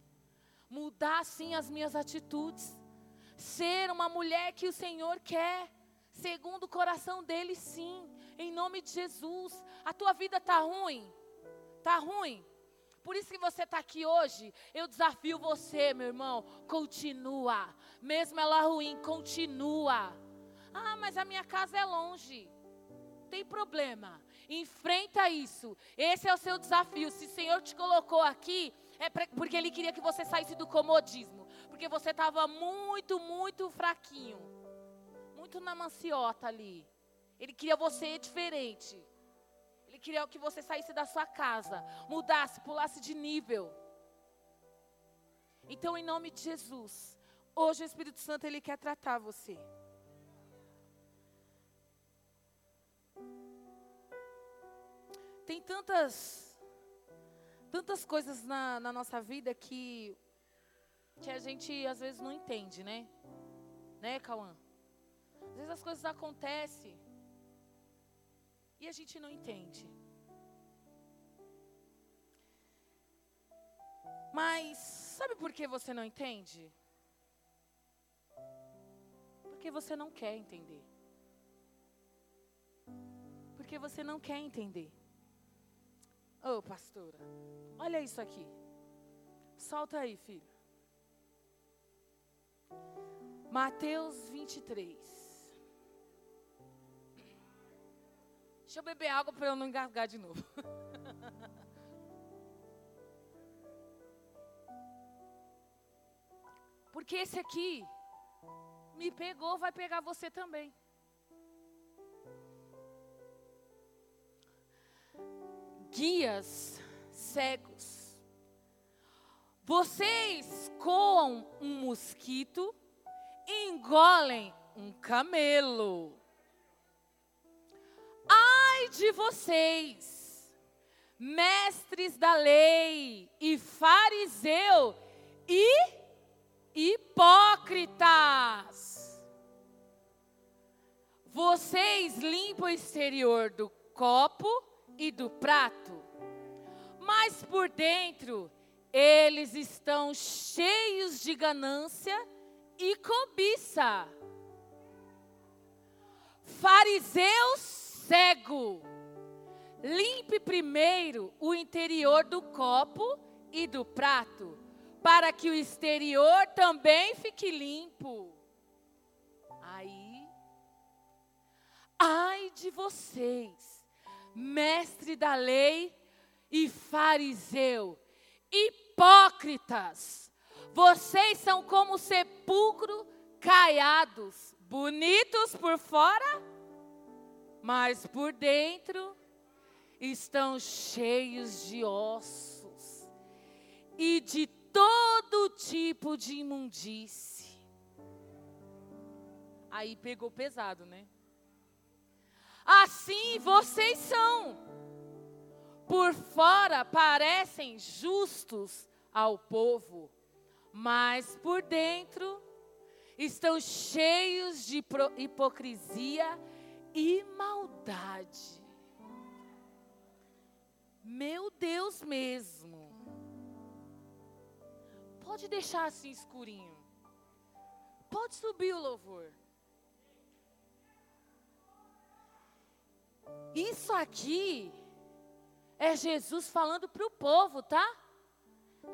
Mudar, sim, as minhas atitudes. Ser uma mulher que o Senhor quer segundo o coração dele, sim. Em nome de Jesus. A tua vida está ruim? Está ruim? Por isso que você está aqui hoje. Eu desafio você, meu irmão. Continua. Mesmo ela ruim, continua. Ah, mas a minha casa é longe. Tem problema. Enfrenta isso. Esse é o seu desafio. Se o Senhor te colocou aqui, é porque Ele queria que você saísse do comodismo. Porque você estava muito, muito fraquinho muito na manciota ali. Ele queria você diferente. Ele queria que você saísse da sua casa, mudasse, pulasse de nível. Então, em nome de Jesus, hoje o Espírito Santo ele quer tratar você. Tem tantas tantas coisas na, na nossa vida que que a gente às vezes não entende, né? Né, Cauã? Às vezes as coisas acontecem e a gente não entende. Mas sabe por que você não entende? Porque você não quer entender. Porque você não quer entender. Ô, oh, pastora, olha isso aqui. Solta aí, filho. Mateus 23. Deixa eu beber água para eu não engasgar de novo. Porque esse aqui me pegou, vai pegar você também. Guias cegos. Vocês coam um mosquito engolem um camelo de vocês, mestres da lei e fariseu e hipócritas. Vocês limpam o exterior do copo e do prato, mas por dentro eles estão cheios de ganância e cobiça. Fariseu cego, limpe primeiro o interior do copo e do prato, para que o exterior também fique limpo. Aí, ai de vocês, mestre da lei e fariseu, hipócritas, vocês são como sepulcro caiados, bonitos por fora, mas por dentro estão cheios de ossos e de todo tipo de imundície. Aí pegou pesado, né? Assim vocês são. Por fora parecem justos ao povo, mas por dentro estão cheios de hipocrisia e maldade. Meu Deus mesmo. Pode deixar assim escurinho. Pode subir o louvor. Isso aqui é Jesus falando para o povo, tá?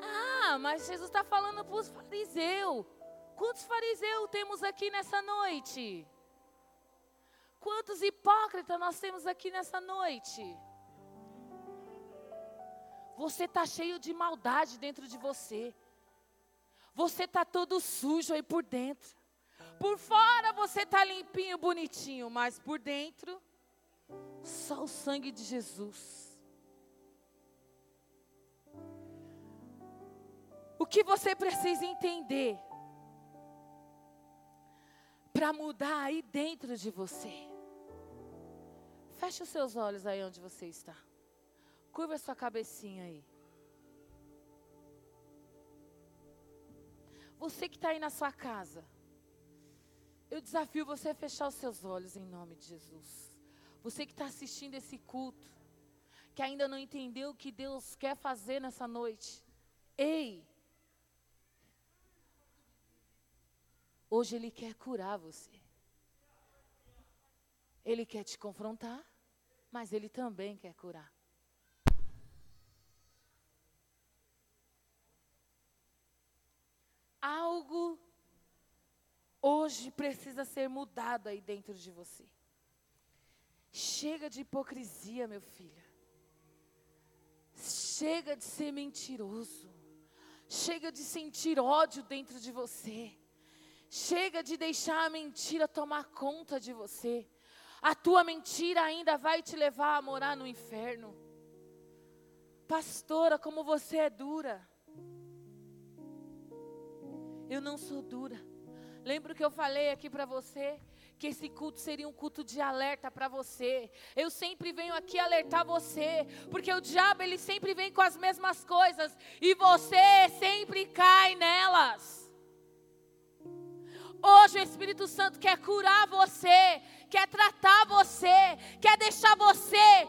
Ah, mas Jesus está falando para os fariseus. Quantos fariseus temos aqui nessa noite? Quantos hipócritas nós temos aqui nessa noite? Você está cheio de maldade dentro de você. Você está todo sujo aí por dentro. Por fora você está limpinho, bonitinho, mas por dentro, só o sangue de Jesus. O que você precisa entender para mudar aí dentro de você. Feche os seus olhos aí onde você está. Curva a sua cabecinha aí. Você que está aí na sua casa, eu desafio você a fechar os seus olhos em nome de Jesus. Você que está assistindo esse culto, que ainda não entendeu o que Deus quer fazer nessa noite. Ei, Hoje Ele quer curar você. Ele quer te confrontar, mas Ele também quer curar. Algo hoje precisa ser mudado aí dentro de você. Chega de hipocrisia, meu filho. Chega de ser mentiroso. Chega de sentir ódio dentro de você. Chega de deixar a mentira tomar conta de você. A tua mentira ainda vai te levar a morar no inferno. Pastora, como você é dura. Eu não sou dura. Lembra que eu falei aqui para você? Que esse culto seria um culto de alerta para você. Eu sempre venho aqui alertar você, porque o diabo ele sempre vem com as mesmas coisas e você sempre cai nelas. Hoje o Espírito Santo quer curar você, quer tratar você, quer deixar você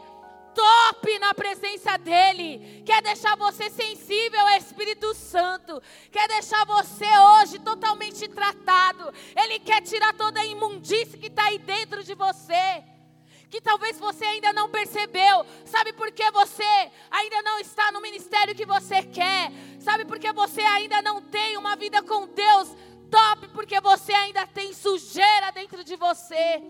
top na presença dele, quer deixar você sensível ao Espírito Santo, quer deixar você hoje totalmente tratado. Ele quer tirar toda a imundície que está aí dentro de você. Que talvez você ainda não percebeu, sabe por que você ainda não está no ministério que você quer, sabe por que você ainda não tem uma vida com Deus top, porque você ainda tem sujeira dentro de você.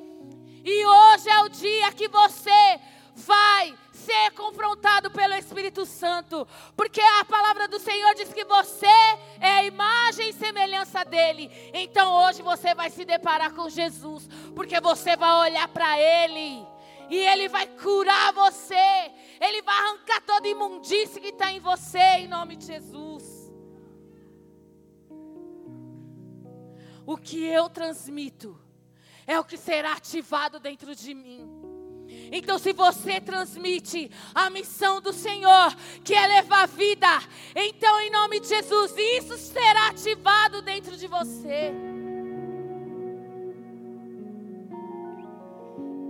E hoje é o dia que você vai ser confrontado pelo Espírito Santo, porque a palavra do Senhor diz que você é a imagem e semelhança dele. Então hoje você vai se deparar com Jesus, porque você vai olhar para ele. E Ele vai curar você. Ele vai arrancar toda imundície que está em você, em nome de Jesus. O que eu transmito é o que será ativado dentro de mim. Então, se você transmite a missão do Senhor, que é levar vida, então, em nome de Jesus, isso será ativado dentro de você.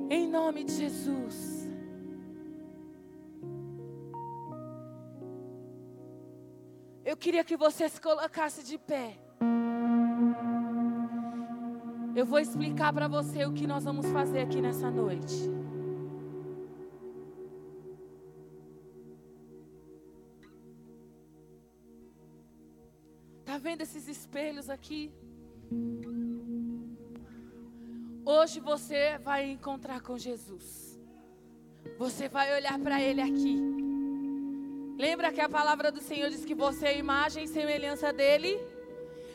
Em nome de Jesus. Eu queria que você se colocasse de pé. Eu vou explicar para você o que nós vamos fazer aqui nessa noite. Tá vendo esses espelhos aqui? Hoje você vai encontrar com Jesus. Você vai olhar para Ele aqui. Lembra que a palavra do Senhor diz que você é imagem e semelhança dele?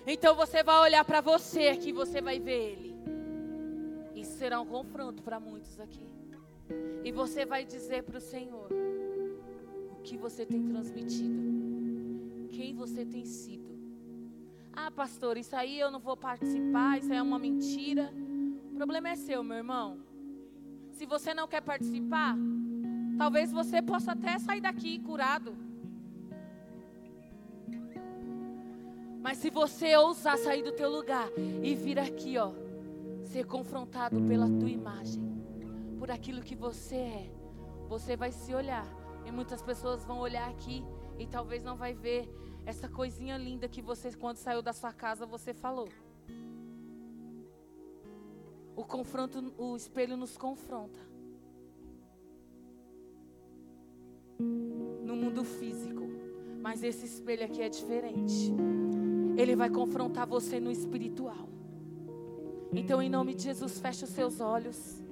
Então você vai olhar para você aqui, você vai ver Ele. Isso será um confronto para muitos aqui. E você vai dizer para o Senhor o que você tem transmitido, quem você tem sido. Ah, pastor, isso aí eu não vou participar, isso aí é uma mentira. O problema é seu, meu irmão. Se você não quer participar, talvez você possa até sair daqui curado. Mas se você ousar sair do teu lugar e vir aqui, ó, ser confrontado pela tua imagem, por aquilo que você é, você vai se olhar. E muitas pessoas vão olhar aqui e talvez não vai ver essa coisinha linda que você, quando saiu da sua casa, você falou. O confronto, o espelho nos confronta. No mundo físico. Mas esse espelho aqui é diferente. Ele vai confrontar você no espiritual. Então, em nome de Jesus, feche os seus olhos.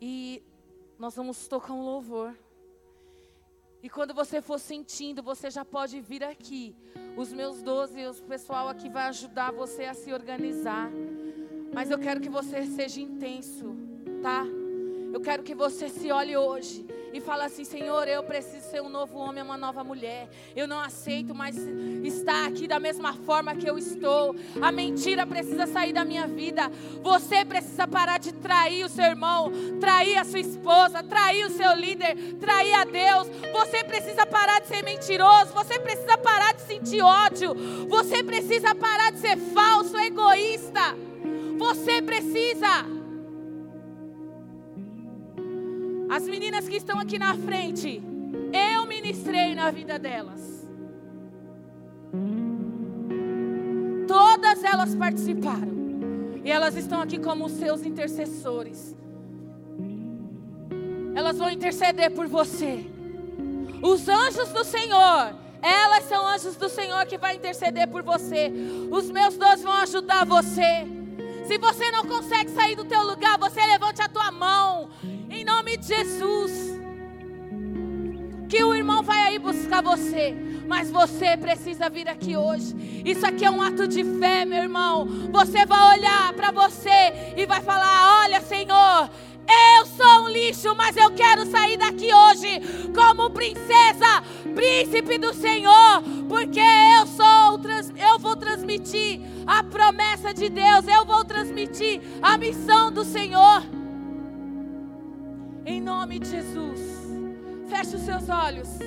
E nós vamos tocar um louvor. E quando você for sentindo, você já pode vir aqui. Os meus doze, o pessoal aqui vai ajudar você a se organizar. Mas eu quero que você seja intenso, tá? Eu quero que você se olhe hoje e fale assim: Senhor, eu preciso ser um novo homem, uma nova mulher. Eu não aceito mais estar aqui da mesma forma que eu estou. A mentira precisa sair da minha vida. Você precisa parar de trair o seu irmão, trair a sua esposa, trair o seu líder, trair a Deus. Você precisa parar de ser mentiroso. Você precisa parar de sentir ódio. Você precisa parar de ser falso, egoísta. Você precisa. As meninas que estão aqui na frente, eu ministrei na vida delas. Todas elas participaram. E elas estão aqui como seus intercessores. Elas vão interceder por você. Os anjos do Senhor, elas são anjos do Senhor que vai interceder por você. Os meus dois vão ajudar você. Se você não consegue sair do teu lugar, você levante a tua mão em nome de Jesus. Que o irmão vai aí buscar você. Mas você precisa vir aqui hoje. Isso aqui é um ato de fé, meu irmão. Você vai olhar para você e vai falar: Olha, Senhor, eu sou um lixo, mas eu quero sair daqui hoje como princesa, príncipe do Senhor, porque eu sou, eu vou transmitir a promessa de Deus, eu vou transmitir a missão do Senhor. Em nome de Jesus. Feche os seus olhos.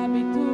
habitudes.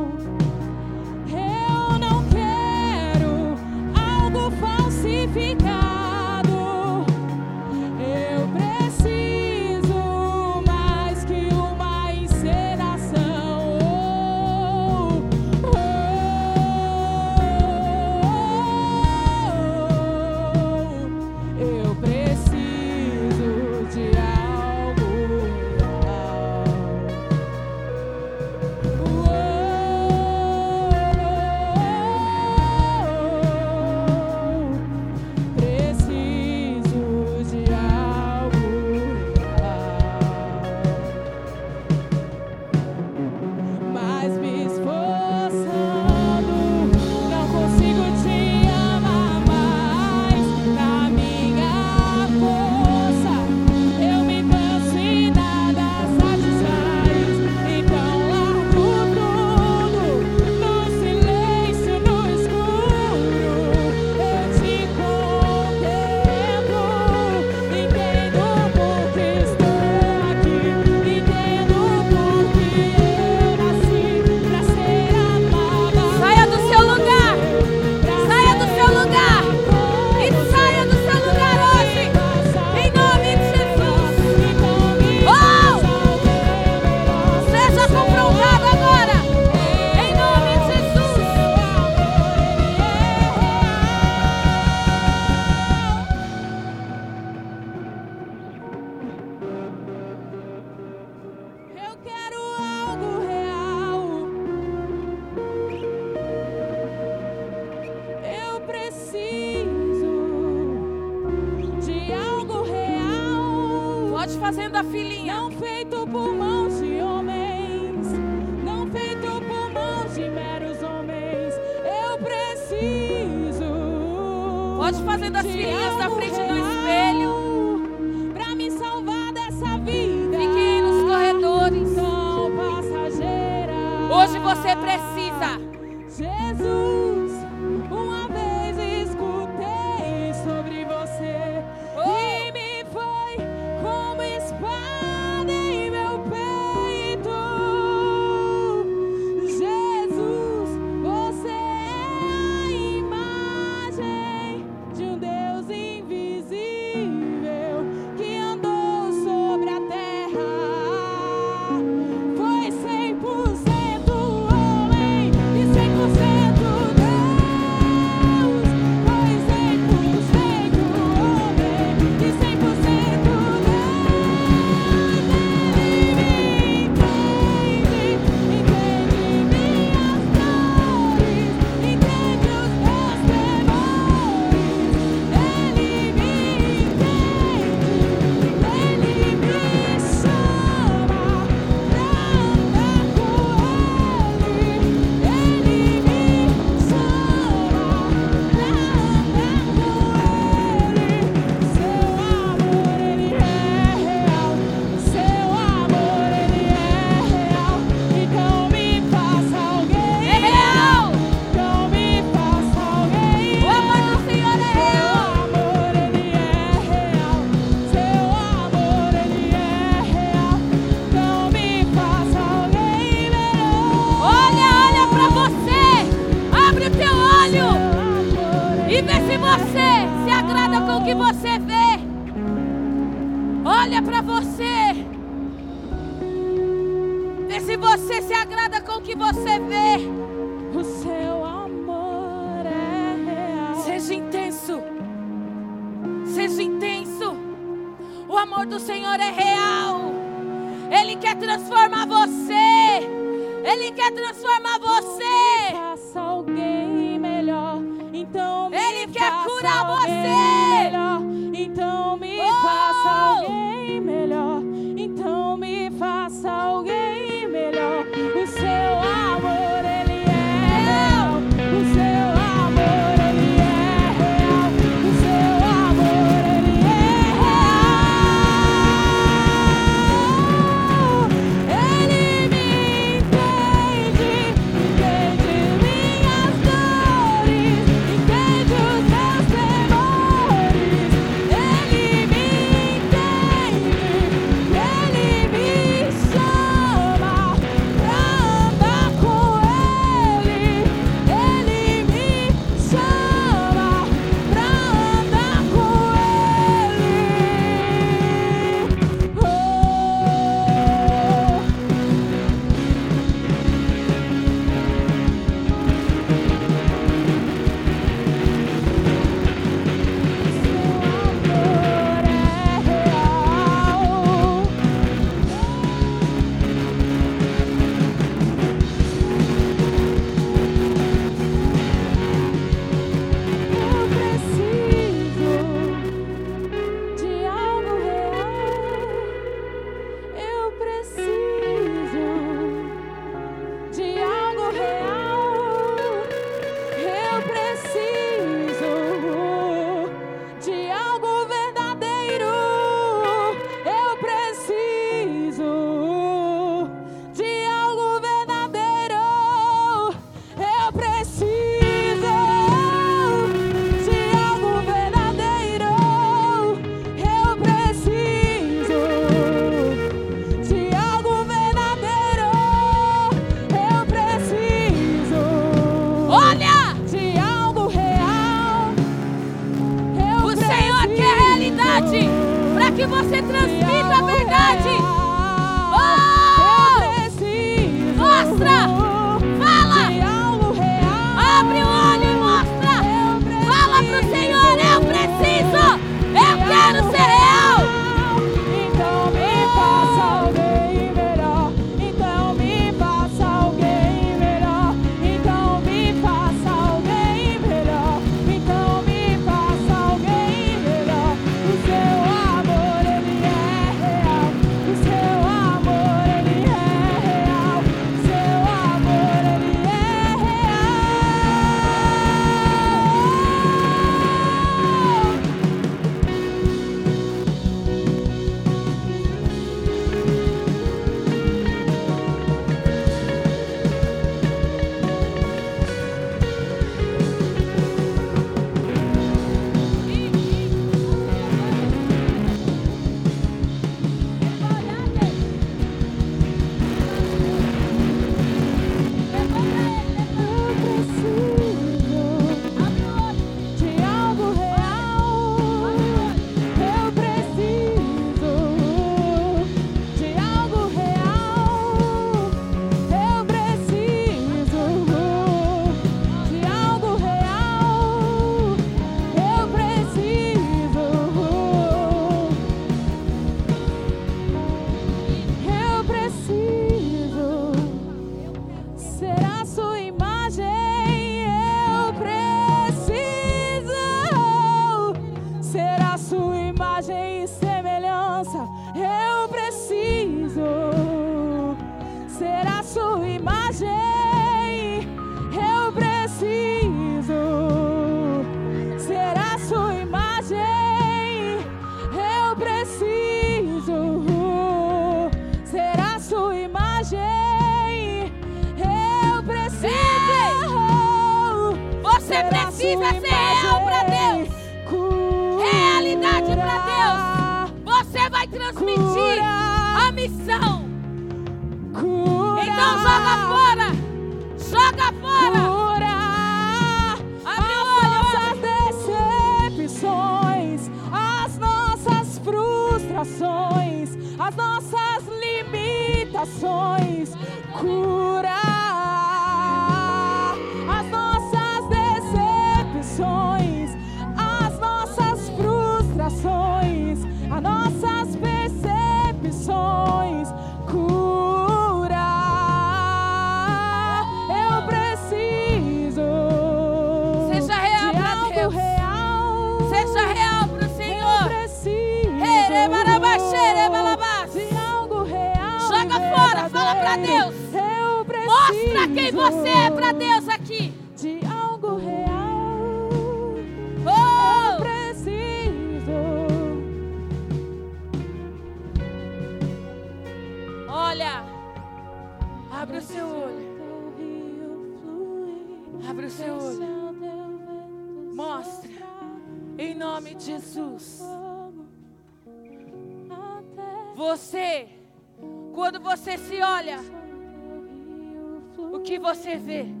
vê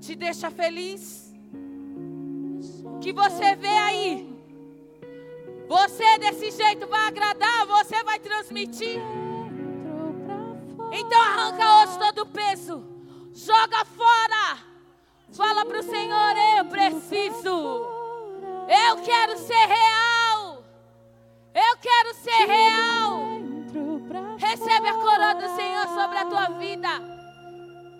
te deixa feliz. Que você vê aí. Você desse jeito vai agradar, você vai transmitir. Então arranca hoje todo o peso. Joga fora. Fala para o Senhor, eu preciso. Eu quero ser real. Eu quero ser real. Recebe a coroa do Senhor sobre a tua vida.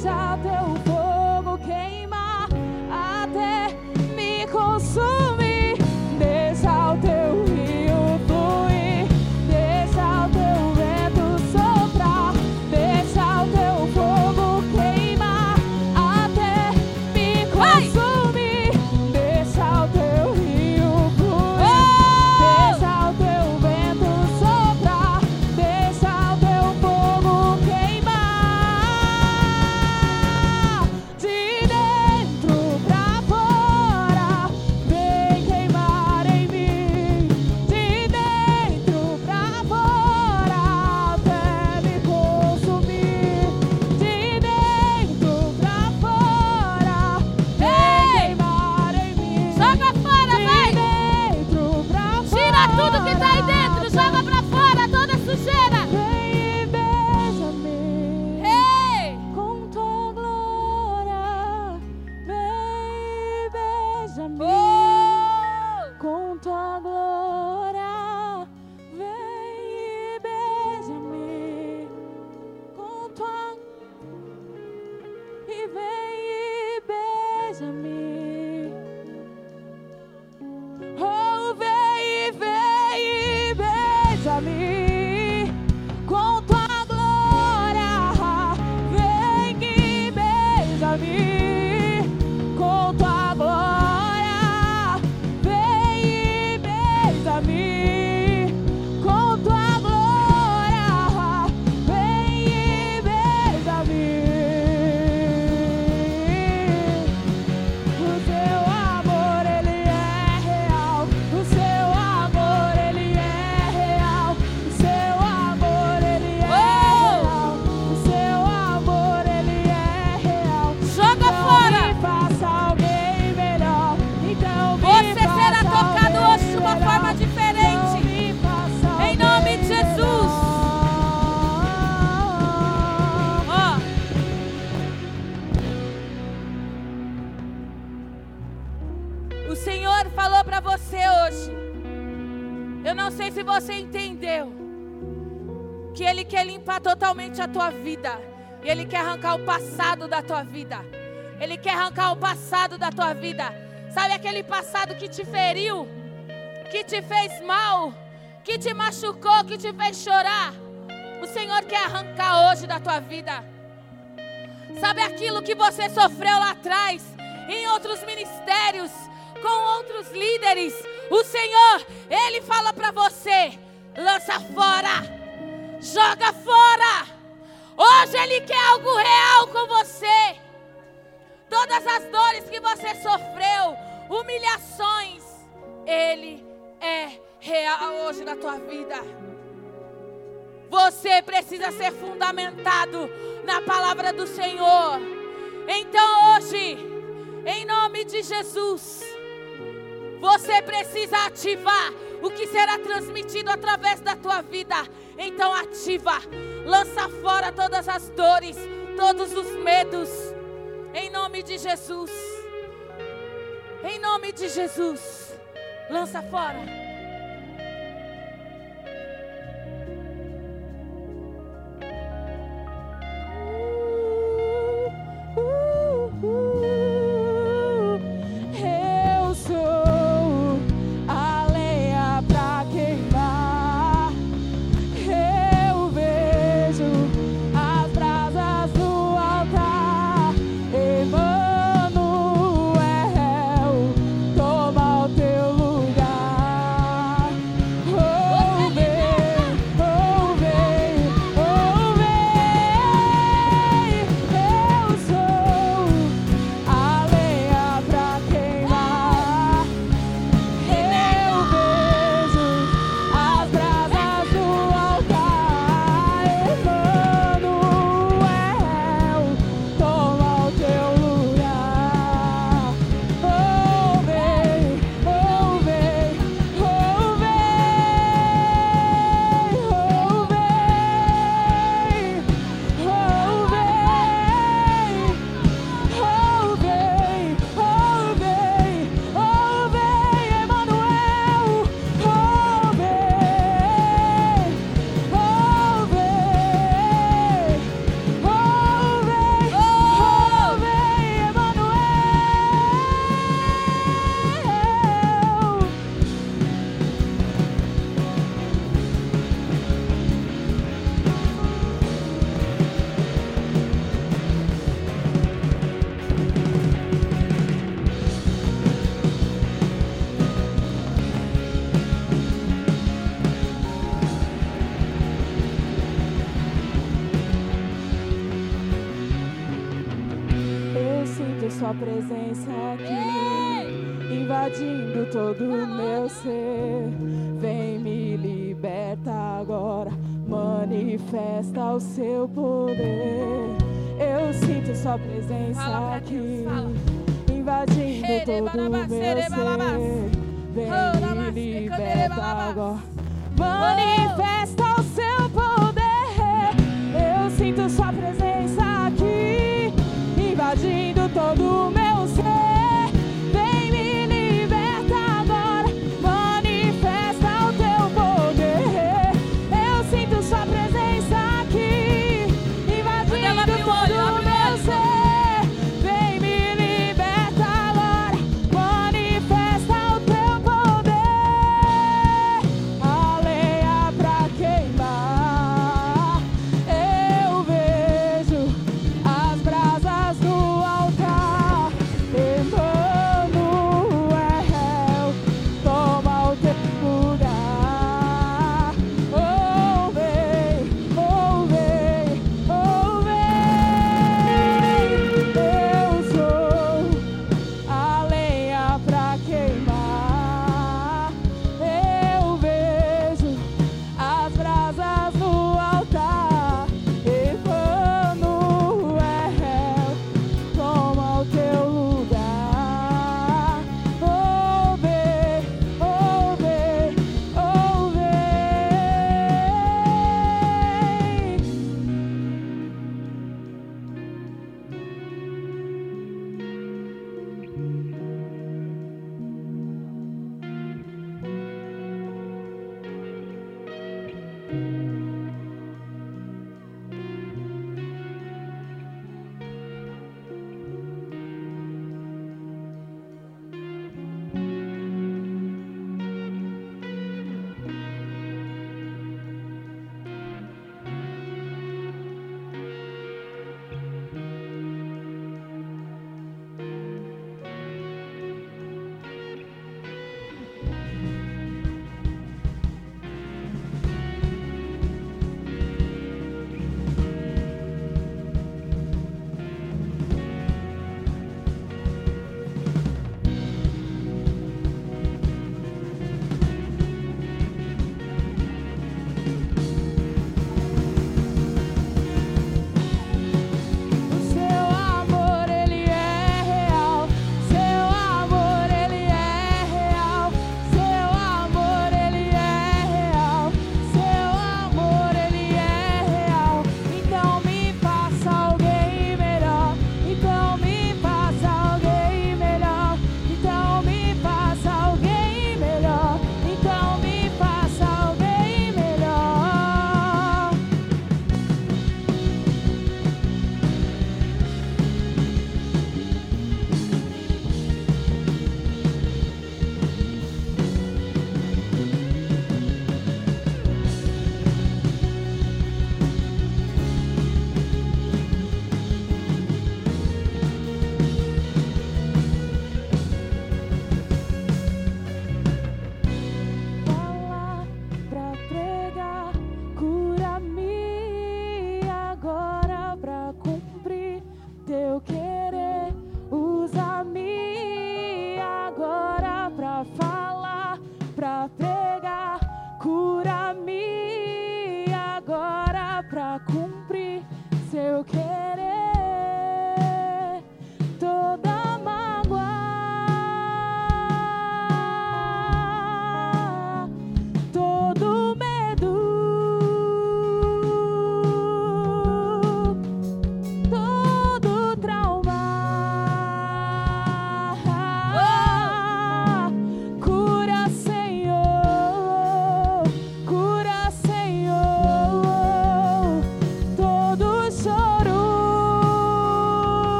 deixar teu é a tua vida. E Ele quer arrancar o passado da tua vida. Ele quer arrancar o passado da tua vida. Sabe aquele passado que te feriu, que te fez mal, que te machucou, que te fez chorar? O Senhor quer arrancar hoje da tua vida. Sabe aquilo que você sofreu lá atrás, em outros ministérios, com outros líderes? O Senhor, Ele fala para você: lança fora, joga fora. Hoje Ele quer algo real com você. Todas as dores que você sofreu, humilhações, Ele é real hoje na tua vida. Você precisa ser fundamentado na palavra do Senhor. Então hoje, em nome de Jesus, você precisa ativar o que será transmitido através da tua vida. Então ativa, lança fora todas as dores, todos os medos. Em nome de Jesus. Em nome de Jesus. Lança fora.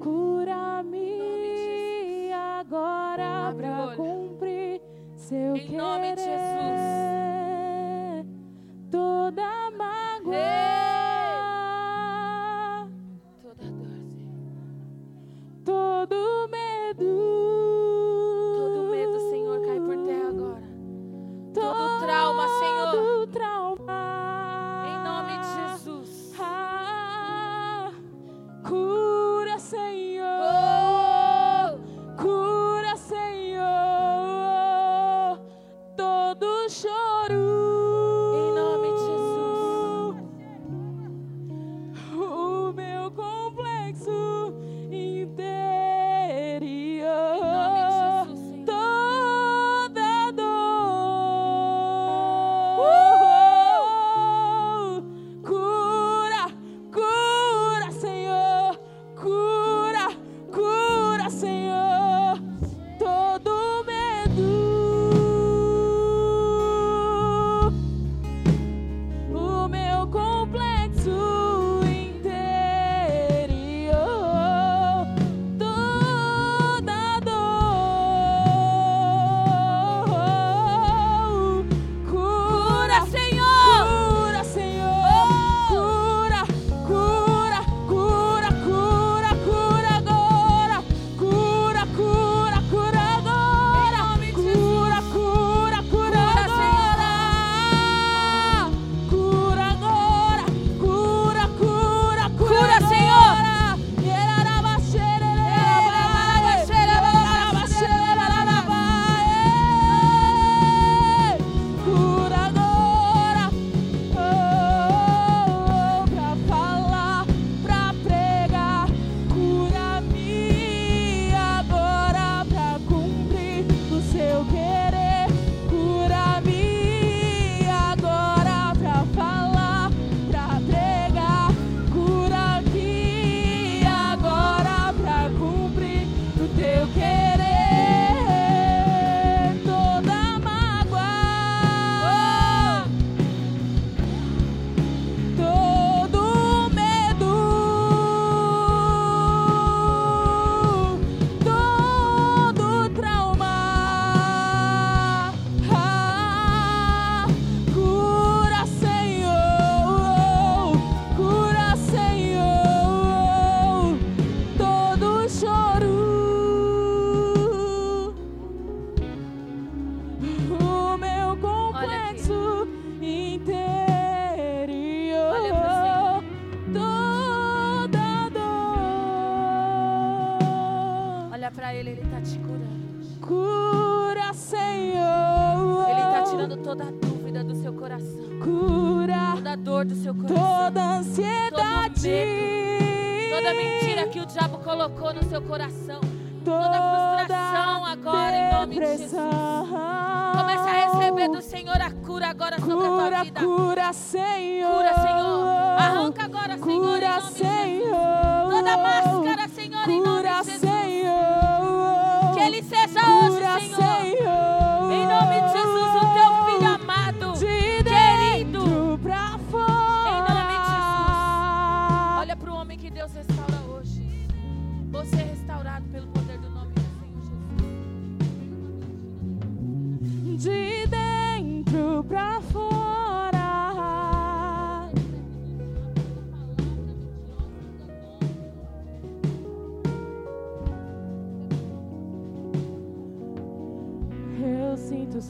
Cura-me agora para cumprir seu em querer. Em nome de Jesus.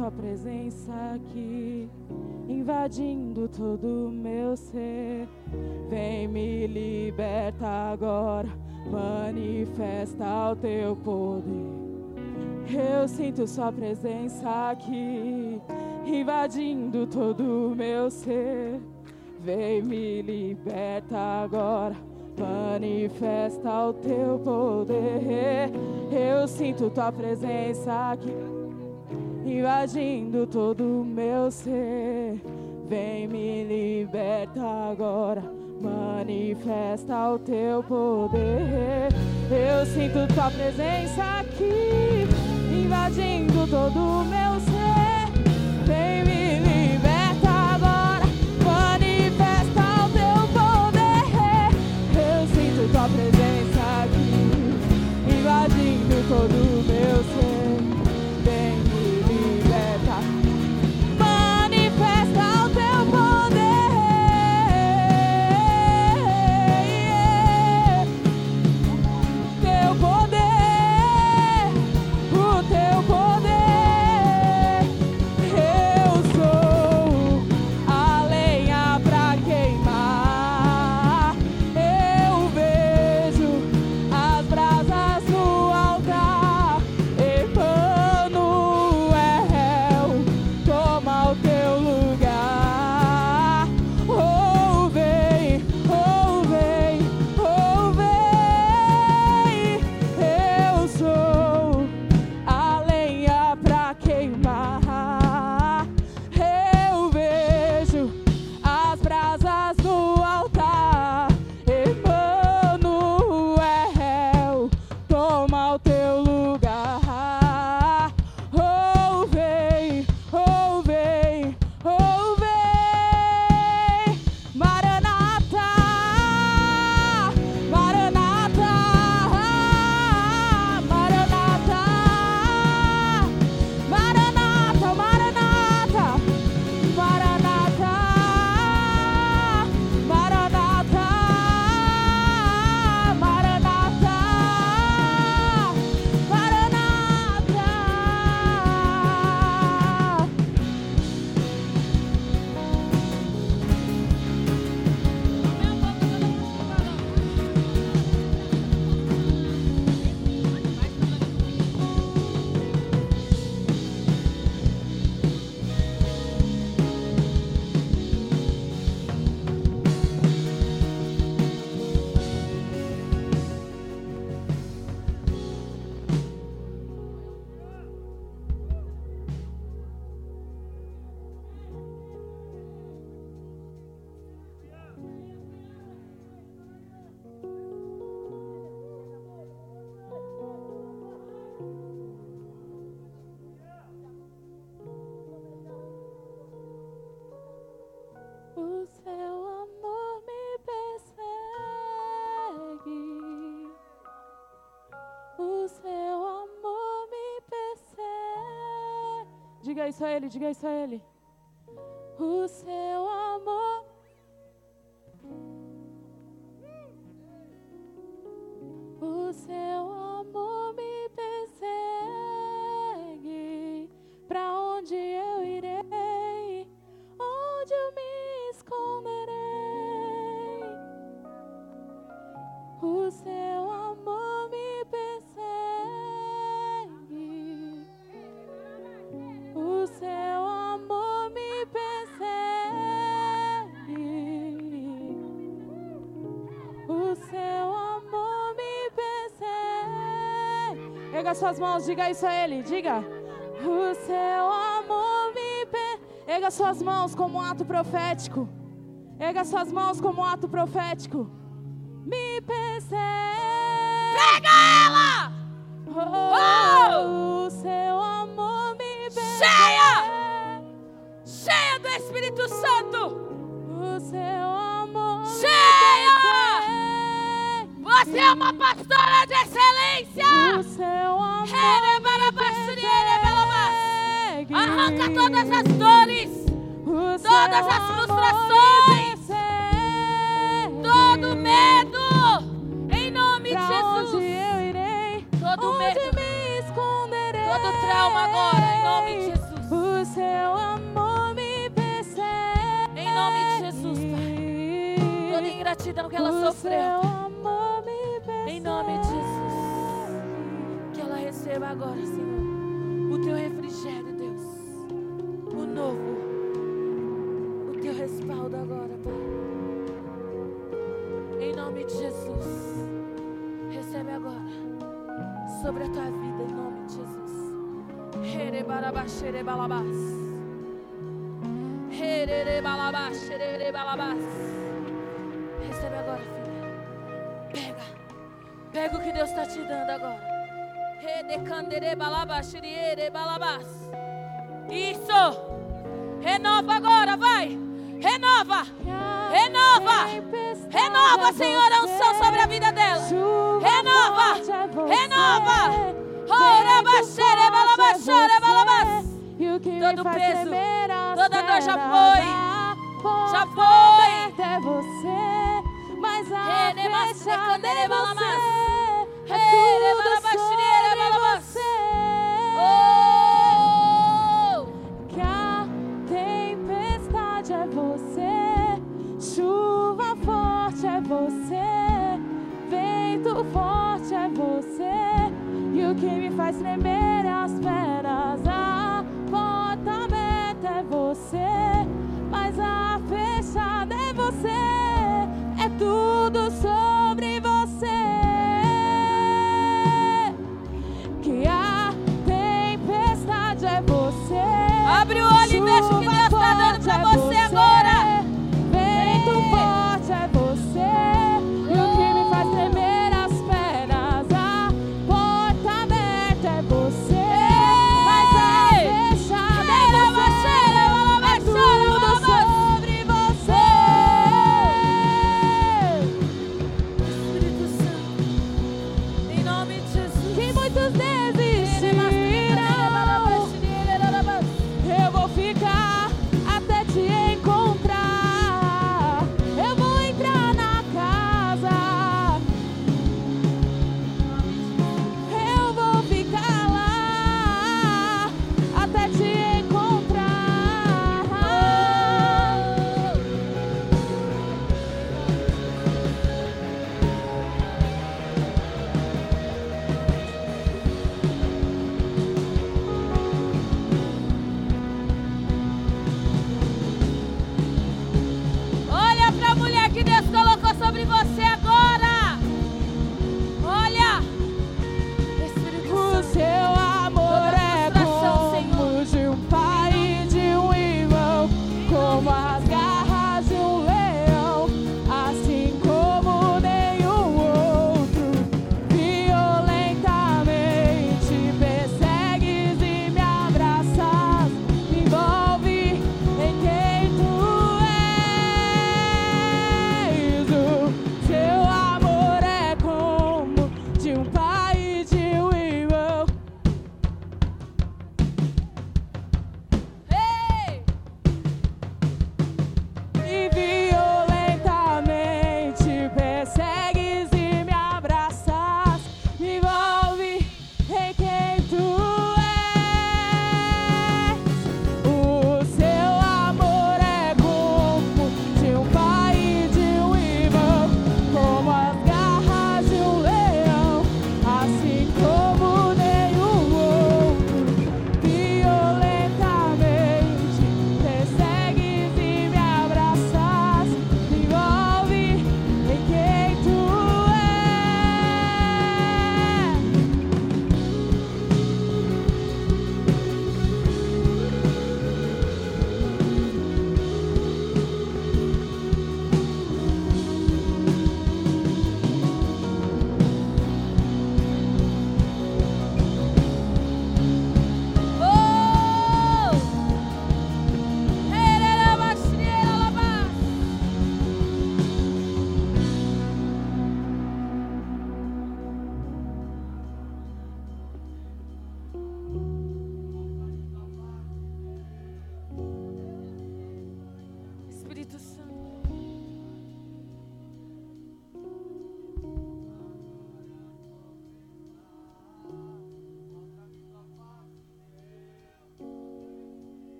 Sua presença aqui, invadindo todo o meu ser. Vem me liberta agora, manifesta o teu poder. Eu sinto Sua presença aqui, invadindo todo o meu ser. Vem me liberta agora, manifesta o teu poder. Eu sinto tua presença aqui, invadindo todo o meu ser. Vem me liberta agora, manifesta o teu poder. Eu sinto tua presença aqui, invadindo todo o meu ser. Diga isso a ele, diga isso a ele. O seu amor. O seu amor me persegue. Pega suas mãos, diga isso a ele, diga. O seu amor me persegue. Erga suas mãos como um ato profético. Erga suas mãos como um ato profético. Me persegue. Pega ela! Oh, O seu amor me persegue. Cheia! Cheia do Espírito Santo! O seu amor Cheia! Você é uma pastora de excelência! Troca todas as dores, todas as frustrações, todo medo, em nome de Jesus. Todo medo, todo trauma agora, em nome de Jesus. O seu amor me persegue. Em nome de Jesus, Pai. Toda ingratidão que ela sofreu. Em nome de Jesus. Que ela receba agora, Senhor. Jesus. Herebarabás, herebalabás. Hererebalabás, hererebalabás. Recebe agora, filha. Pega. Pega o que Deus está te dando agora. Redecanderebalabashirierebalabás. Isso. Renova agora, vai. Renova. Renova. Renova, Senhor, a unção sobre a vida dela. Renova. Renova. Baixere, balabaxore, balabás. Todo peso, toda dor já foi. Já foi. É você, mas a é recandere, balamas. você. É Here, tudo sobre você. Oh! Que a tempestade é você, chuva forte é você, vento forte é você, e o que me faz tremer é as pernas,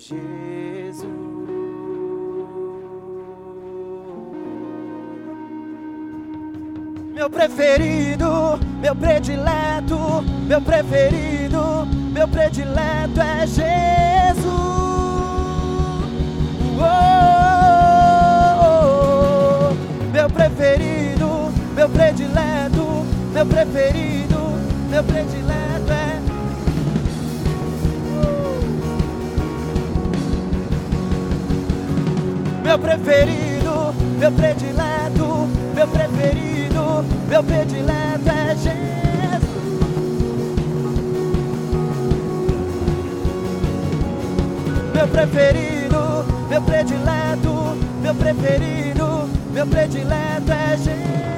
Jesus. Meu preferido, meu predileto, meu preferido, meu predileto é Jesus. Oh, oh, oh, meu preferido, meu predileto, meu preferido, meu predileto. meu preferido, meu predileto, meu preferido, meu predileto é Jesus. Meu preferido, meu predileto, meu preferido, meu predileto é Jesus.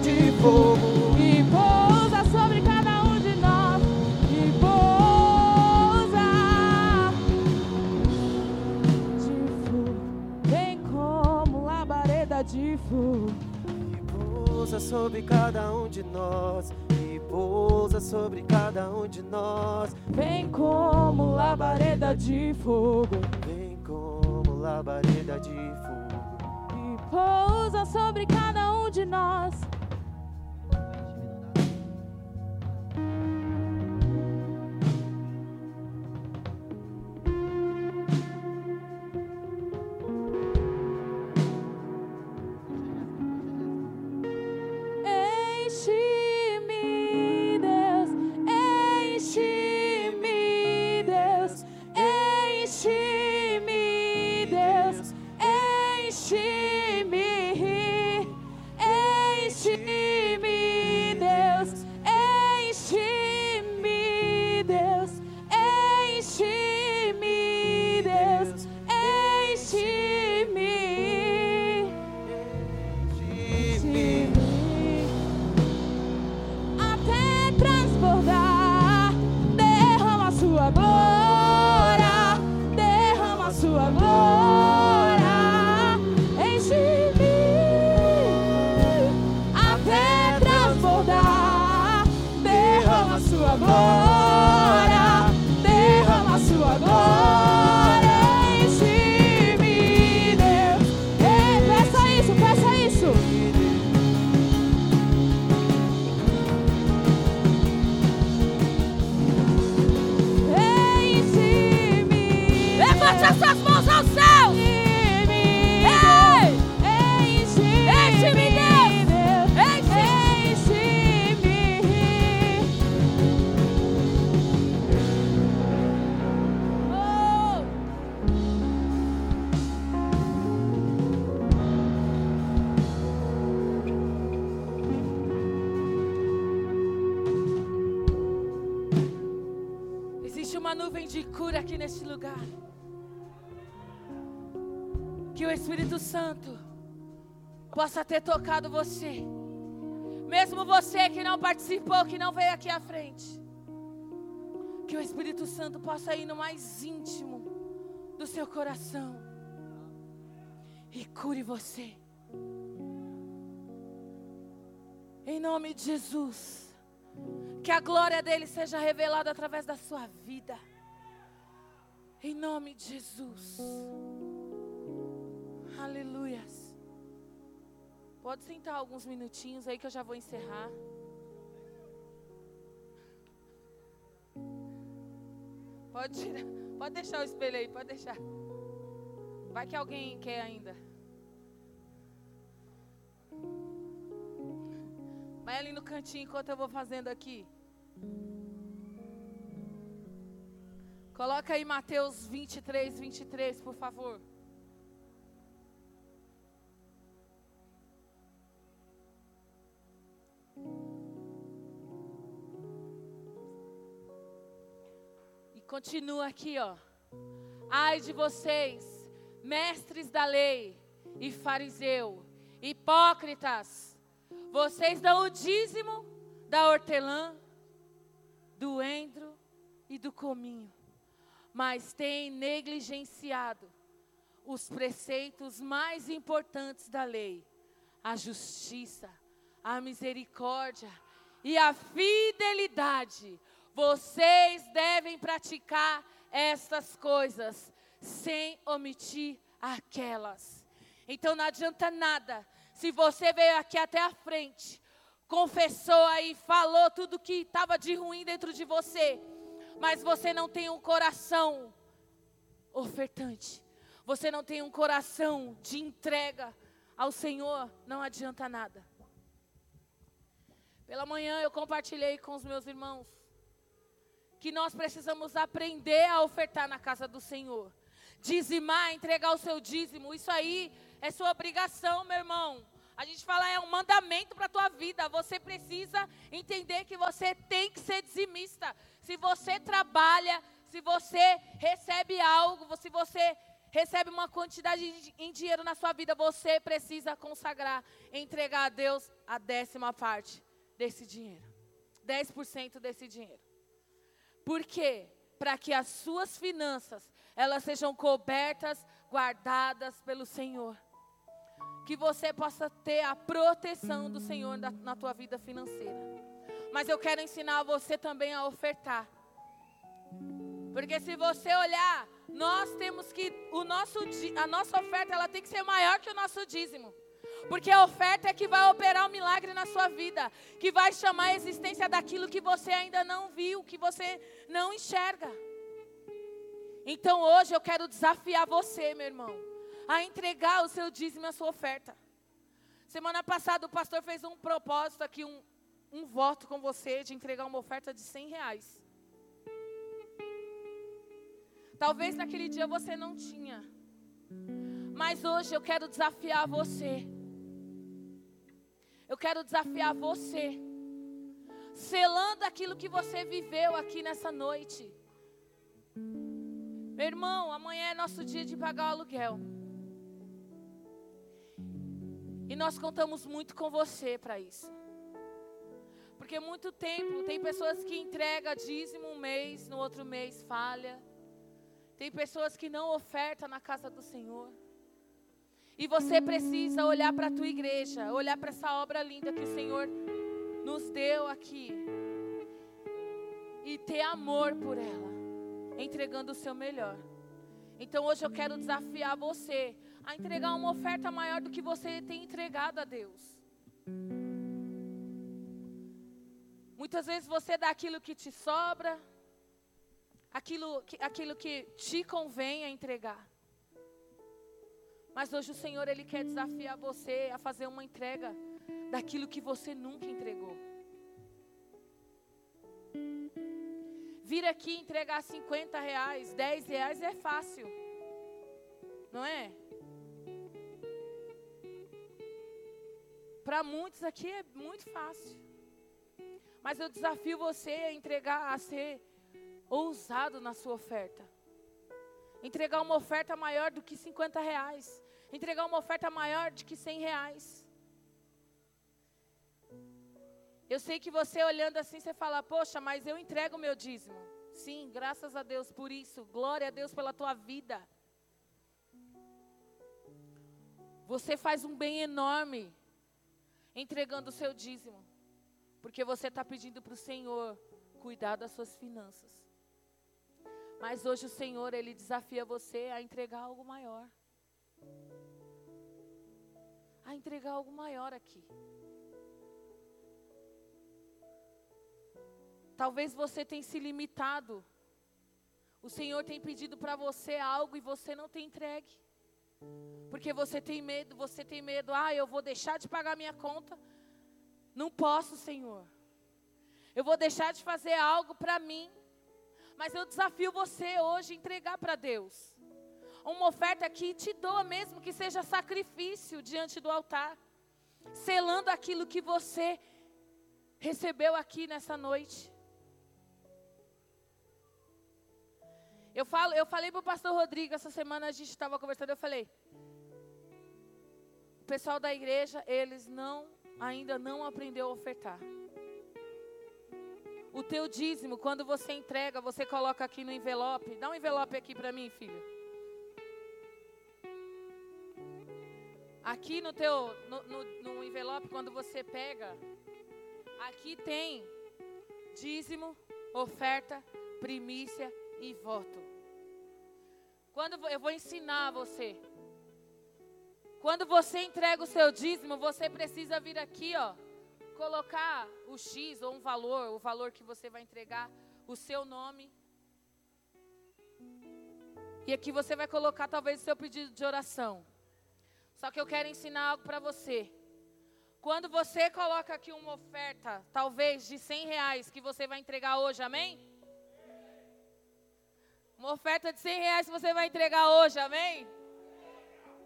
de fogo. E pousa sobre cada um de nós. E pousa de fogo. Vem como labareda de fogo. E pousa sobre cada um de nós. E pousa sobre cada um de nós. Vem como labareda de fogo. Vem como labareda de fogo pousa sobre cada um de nós. possa ter tocado você. Mesmo você que não participou, que não veio aqui à frente. Que o Espírito Santo possa ir no mais íntimo do seu coração e cure você. Em nome de Jesus. Que a glória dele seja revelada através da sua vida. Em nome de Jesus. Aleluias. Pode sentar alguns minutinhos aí que eu já vou encerrar. Pode tirar, pode deixar o espelho aí, pode deixar. Vai que alguém quer ainda. Vai ali no cantinho enquanto eu vou fazendo aqui. Coloca aí Mateus 23, 23, por favor. E continua aqui, ó. Ai de vocês, mestres da lei e fariseu, hipócritas, vocês dão o dízimo da hortelã, do endro e do cominho, mas têm negligenciado os preceitos mais importantes da lei: a justiça, a misericórdia e a fidelidade. Vocês devem praticar essas coisas sem omitir aquelas. Então não adianta nada se você veio aqui até a frente, confessou aí, falou tudo que estava de ruim dentro de você, mas você não tem um coração ofertante, você não tem um coração de entrega ao Senhor, não adianta nada. Pela manhã eu compartilhei com os meus irmãos que nós precisamos aprender a ofertar na casa do Senhor. Dizimar, entregar o seu dízimo, isso aí é sua obrigação, meu irmão. A gente fala, é um mandamento para a tua vida. Você precisa entender que você tem que ser dizimista. Se você trabalha, se você recebe algo, se você recebe uma quantidade em dinheiro na sua vida, você precisa consagrar, entregar a Deus a décima parte desse dinheiro. 10% desse dinheiro. Por quê? Para que as suas finanças, elas sejam cobertas, guardadas pelo Senhor que você possa ter a proteção do Senhor na, na tua vida financeira. Mas eu quero ensinar você também a ofertar. Porque se você olhar, nós temos que o nosso a nossa oferta ela tem que ser maior que o nosso dízimo. Porque a oferta é que vai operar o um milagre na sua vida, que vai chamar a existência daquilo que você ainda não viu, que você não enxerga. Então hoje eu quero desafiar você, meu irmão a entregar o seu dízimo a sua oferta. Semana passada o pastor fez um propósito aqui, um, um voto com você de entregar uma oferta de 100 reais. Talvez naquele dia você não tinha. Mas hoje eu quero desafiar você. Eu quero desafiar você. Selando aquilo que você viveu aqui nessa noite. Meu irmão, amanhã é nosso dia de pagar o aluguel. E nós contamos muito com você para isso. Porque muito tempo tem pessoas que entregam dízimo um mês, no outro mês falha. Tem pessoas que não ofertam na casa do Senhor. E você precisa olhar para a tua igreja, olhar para essa obra linda que o Senhor nos deu aqui. E ter amor por ela, entregando o seu melhor. Então hoje eu quero desafiar você a entregar uma oferta maior do que você tem entregado a Deus. Muitas vezes você dá aquilo que te sobra, aquilo que, aquilo que te convém a entregar. Mas hoje o Senhor ele quer desafiar você a fazer uma entrega daquilo que você nunca entregou. Vir aqui entregar 50 reais, 10 reais é fácil, não é? Para muitos aqui é muito fácil. Mas eu desafio você a entregar, a ser ousado na sua oferta. Entregar uma oferta maior do que 50 reais. Entregar uma oferta maior do que 100 reais. Eu sei que você olhando assim, você fala, poxa, mas eu entrego o meu dízimo. Sim, graças a Deus por isso. Glória a Deus pela tua vida. Você faz um bem enorme entregando o seu dízimo. Porque você está pedindo para o Senhor cuidar das suas finanças. Mas hoje o Senhor, Ele desafia você a entregar algo maior. A entregar algo maior aqui. Talvez você tenha se limitado. O Senhor tem pedido para você algo e você não tem entregue. Porque você tem medo, você tem medo. Ah, eu vou deixar de pagar minha conta. Não posso, Senhor. Eu vou deixar de fazer algo para mim. Mas eu desafio você hoje a entregar para Deus. Uma oferta que te doa mesmo que seja sacrifício diante do altar. Selando aquilo que você recebeu aqui nessa noite. Eu, falo, eu falei para o pastor Rodrigo, essa semana a gente estava conversando, eu falei, o pessoal da igreja, eles não, ainda não aprendeu a ofertar. O teu dízimo, quando você entrega, você coloca aqui no envelope. Dá um envelope aqui para mim, filho. Aqui no teu, no, no, no envelope, quando você pega, aqui tem dízimo, oferta, primícia e voto. Quando eu vou ensinar você. Quando você entrega o seu dízimo, você precisa vir aqui, ó, colocar o X ou um valor, o valor que você vai entregar, o seu nome. E aqui você vai colocar talvez o seu pedido de oração. Só que eu quero ensinar algo para você. Quando você coloca aqui uma oferta, talvez de 100 reais, que você vai entregar hoje, amém? Uma oferta de 100 reais que você vai entregar hoje, amém?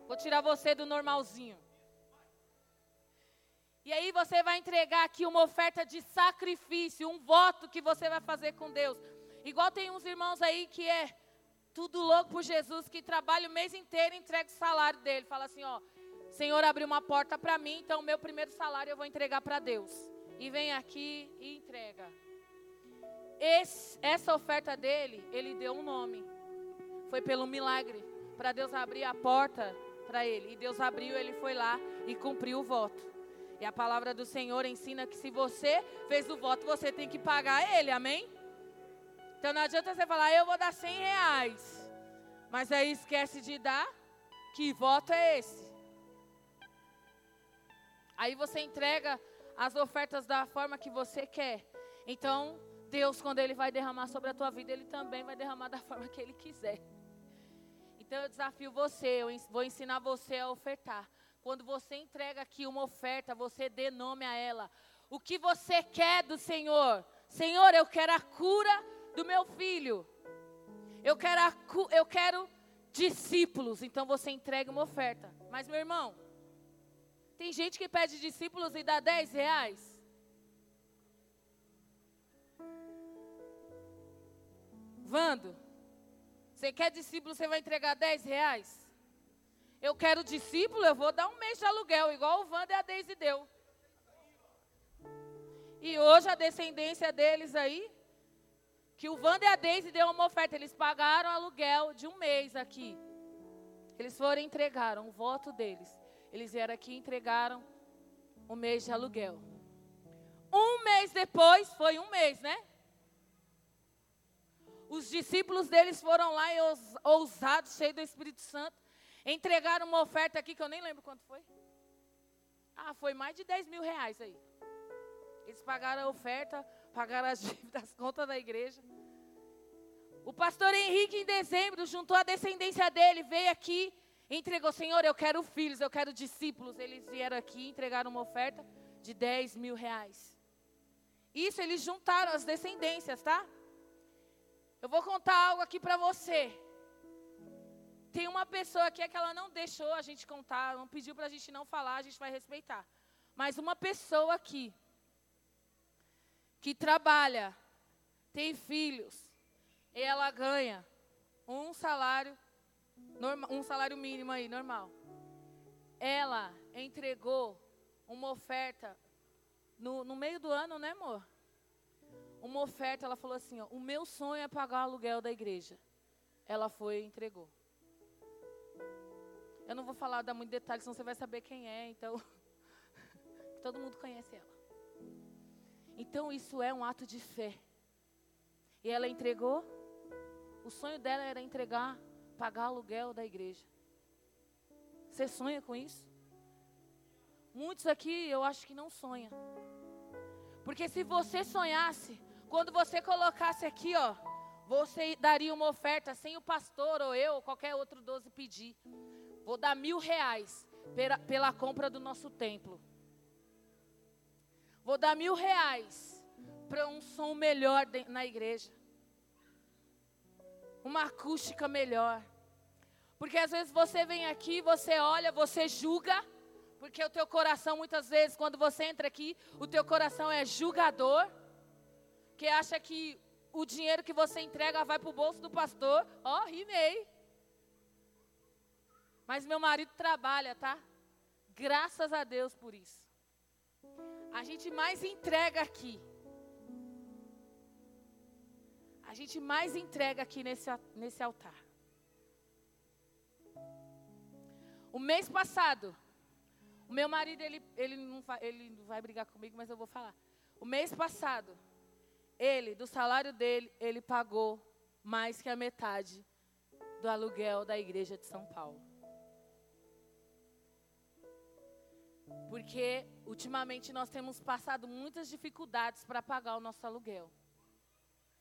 Vou tirar você do normalzinho. E aí você vai entregar aqui uma oferta de sacrifício, um voto que você vai fazer com Deus. Igual tem uns irmãos aí que é tudo louco por Jesus, que trabalha o mês inteiro e entrega o salário dele. Fala assim, ó, Senhor abriu uma porta para mim, então o meu primeiro salário eu vou entregar para Deus. E vem aqui e entrega. Esse, essa oferta dele, ele deu um nome. Foi pelo milagre, para Deus abrir a porta para ele. E Deus abriu, ele foi lá e cumpriu o voto. E a palavra do Senhor ensina que se você fez o voto, você tem que pagar ele, amém? Então não adianta você falar, eu vou dar 100 reais. Mas aí esquece de dar, que voto é esse? Aí você entrega as ofertas da forma que você quer. Então, Deus, quando Ele vai derramar sobre a tua vida, Ele também vai derramar da forma que Ele quiser. Então eu desafio você, eu vou ensinar você a ofertar. Quando você entrega aqui uma oferta, você dê nome a ela. O que você quer do Senhor? Senhor, eu quero a cura do meu filho. Eu quero, eu quero discípulos. Então você entrega uma oferta. Mas, meu irmão, tem gente que pede discípulos e dá 10 reais. Vando, você quer discípulo, você vai entregar 10 reais? Eu quero discípulo, eu vou dar um mês de aluguel, igual o Vando e a Deise deu. E hoje a descendência deles aí, que o Vando e a Deise deu uma oferta, eles pagaram aluguel de um mês aqui. Eles foram e entregaram o voto deles. Eles vieram aqui e entregaram um mês de aluguel. Um mês depois, foi um mês, né? Os discípulos deles foram lá e ousados, cheios do Espírito Santo, entregaram uma oferta aqui que eu nem lembro quanto foi. Ah, foi mais de 10 mil reais aí. Eles pagaram a oferta, pagaram as dívidas, as contas da igreja. O pastor Henrique, em dezembro, juntou a descendência dele, veio aqui, entregou: Senhor, eu quero filhos, eu quero discípulos. Eles vieram aqui entregaram uma oferta de 10 mil reais. Isso eles juntaram as descendências, tá? Eu vou contar algo aqui para você. Tem uma pessoa aqui que ela não deixou a gente contar, não pediu para a gente não falar, a gente vai respeitar. Mas uma pessoa aqui que trabalha, tem filhos, e ela ganha um salário, um salário mínimo aí, normal. Ela entregou uma oferta no, no meio do ano, né, amor? Uma oferta, ela falou assim: ó, o meu sonho é pagar o aluguel da igreja. Ela foi e entregou. Eu não vou falar, dar muito detalhe, senão você vai saber quem é, então. Todo mundo conhece ela. Então isso é um ato de fé. E ela entregou. O sonho dela era entregar, pagar aluguel da igreja. Você sonha com isso? Muitos aqui eu acho que não sonham. Porque se você sonhasse, quando você colocasse aqui, ó, você daria uma oferta sem o pastor ou eu ou qualquer outro doze pedir. Vou dar mil reais pela, pela compra do nosso templo. Vou dar mil reais para um som melhor na igreja. Uma acústica melhor. Porque às vezes você vem aqui, você olha, você julga porque o teu coração, muitas vezes, quando você entra aqui, o teu coração é julgador. Que acha que o dinheiro que você entrega vai para o bolso do pastor. Ó, oh, rimei. Mas meu marido trabalha, tá? Graças a Deus por isso. A gente mais entrega aqui. A gente mais entrega aqui nesse, nesse altar. O mês passado, o meu marido, ele, ele, não ele não vai brigar comigo, mas eu vou falar. O mês passado, ele, do salário dele, ele pagou mais que a metade do aluguel da igreja de São Paulo. Porque ultimamente nós temos passado muitas dificuldades para pagar o nosso aluguel.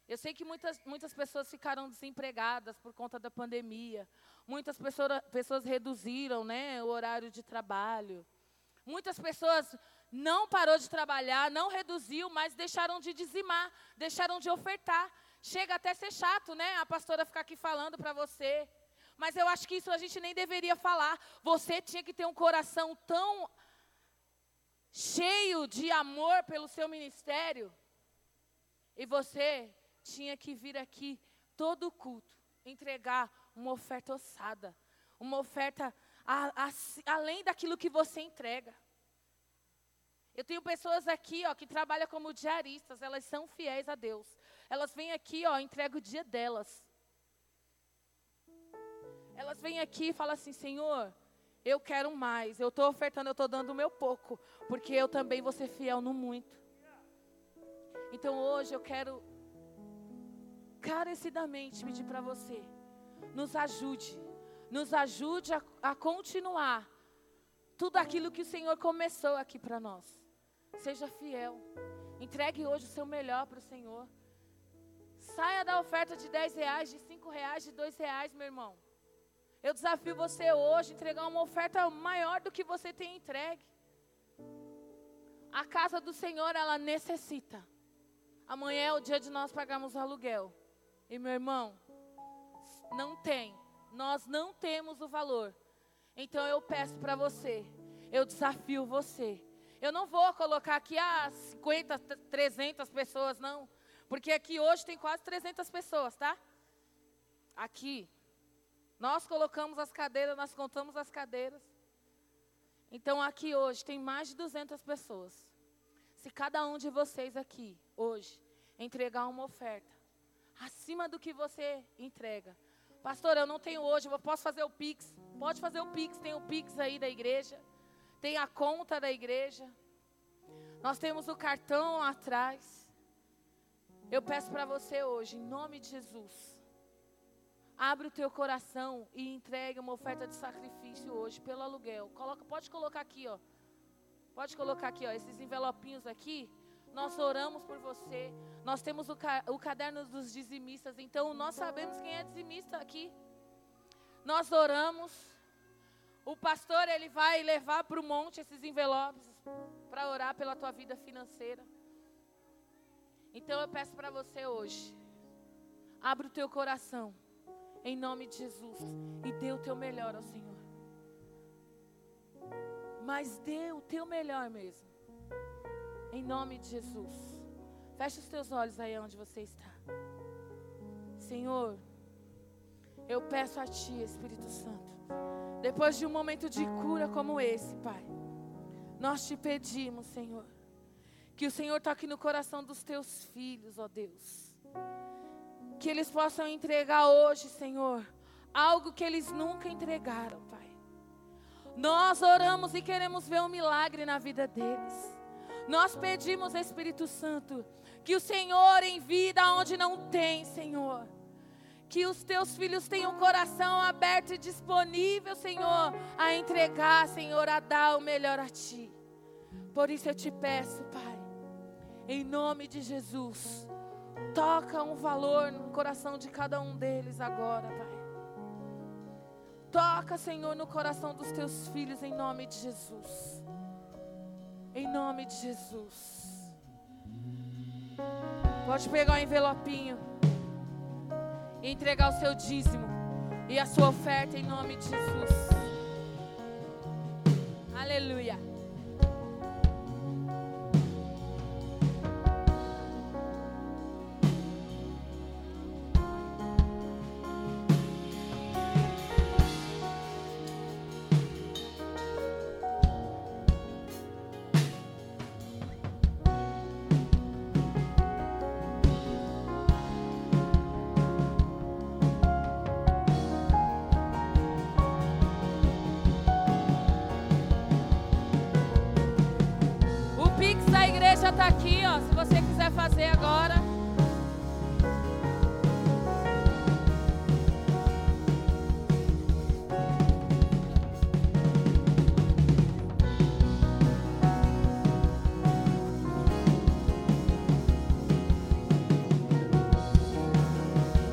Eu sei que muitas, muitas pessoas ficaram desempregadas por conta da pandemia. Muitas pessoas, pessoas reduziram né, o horário de trabalho. Muitas pessoas não parou de trabalhar, não reduziu, mas deixaram de dizimar, deixaram de ofertar. Chega até a ser chato, né? A pastora ficar aqui falando para você. Mas eu acho que isso a gente nem deveria falar. Você tinha que ter um coração tão cheio de amor pelo seu ministério. E você tinha que vir aqui todo culto, entregar uma oferta ossada, uma oferta a, a, além daquilo que você entrega. Eu tenho pessoas aqui, ó, que trabalham como diaristas, elas são fiéis a Deus. Elas vêm aqui, ó, entregam o dia delas. Elas vêm aqui e falam assim, Senhor, eu quero mais. Eu estou ofertando, eu estou dando o meu pouco, porque eu também vou ser fiel no muito. Então hoje eu quero carecidamente pedir para você, nos ajude nos ajude a, a continuar tudo aquilo que o Senhor começou aqui para nós. Seja fiel. Entregue hoje o seu melhor para o Senhor. Saia da oferta de 10 reais, de 5 reais, de 2 reais, meu irmão. Eu desafio você hoje a entregar uma oferta maior do que você tem entregue. A casa do Senhor, ela necessita. Amanhã é o dia de nós pagarmos o aluguel. E meu irmão, não tem nós não temos o valor. Então eu peço para você, eu desafio você. Eu não vou colocar aqui ah, 50, 300 pessoas, não. Porque aqui hoje tem quase 300 pessoas, tá? Aqui. Nós colocamos as cadeiras, nós contamos as cadeiras. Então aqui hoje tem mais de 200 pessoas. Se cada um de vocês aqui, hoje, entregar uma oferta, acima do que você entrega, Pastor, eu não tenho hoje, eu posso fazer o Pix. Pode fazer o Pix, tem o Pix aí da igreja. Tem a conta da igreja. Nós temos o cartão atrás. Eu peço para você hoje, em nome de Jesus, abre o teu coração e entregue uma oferta de sacrifício hoje pelo aluguel. Coloca, pode colocar aqui, ó. Pode colocar aqui, ó, esses envelopinhos aqui. Nós oramos por você. Nós temos o, ca o caderno dos dizimistas. Então, nós sabemos quem é dizimista aqui. Nós oramos. O pastor, ele vai levar para o monte esses envelopes para orar pela tua vida financeira. Então, eu peço para você hoje. Abre o teu coração. Em nome de Jesus. E dê o teu melhor ao Senhor. Mas dê o teu melhor mesmo. Em nome de Jesus. Feche os teus olhos aí onde você está. Senhor, eu peço a Ti, Espírito Santo, depois de um momento de cura como esse, Pai, nós te pedimos, Senhor, Que o Senhor toque no coração dos teus filhos, ó Deus. Que eles possam entregar hoje, Senhor, algo que eles nunca entregaram, Pai. Nós oramos e queremos ver um milagre na vida deles. Nós pedimos, Espírito Santo, que o Senhor envie da onde não tem, Senhor. Que os teus filhos tenham o coração aberto e disponível, Senhor, a entregar, Senhor, a dar o melhor a Ti. Por isso eu te peço, Pai, em nome de Jesus, toca um valor no coração de cada um deles agora, Pai. Toca, Senhor, no coração dos teus filhos em nome de Jesus. Em nome de Jesus. Pode pegar o envelopinho e entregar o seu dízimo e a sua oferta em nome de Jesus. Aleluia.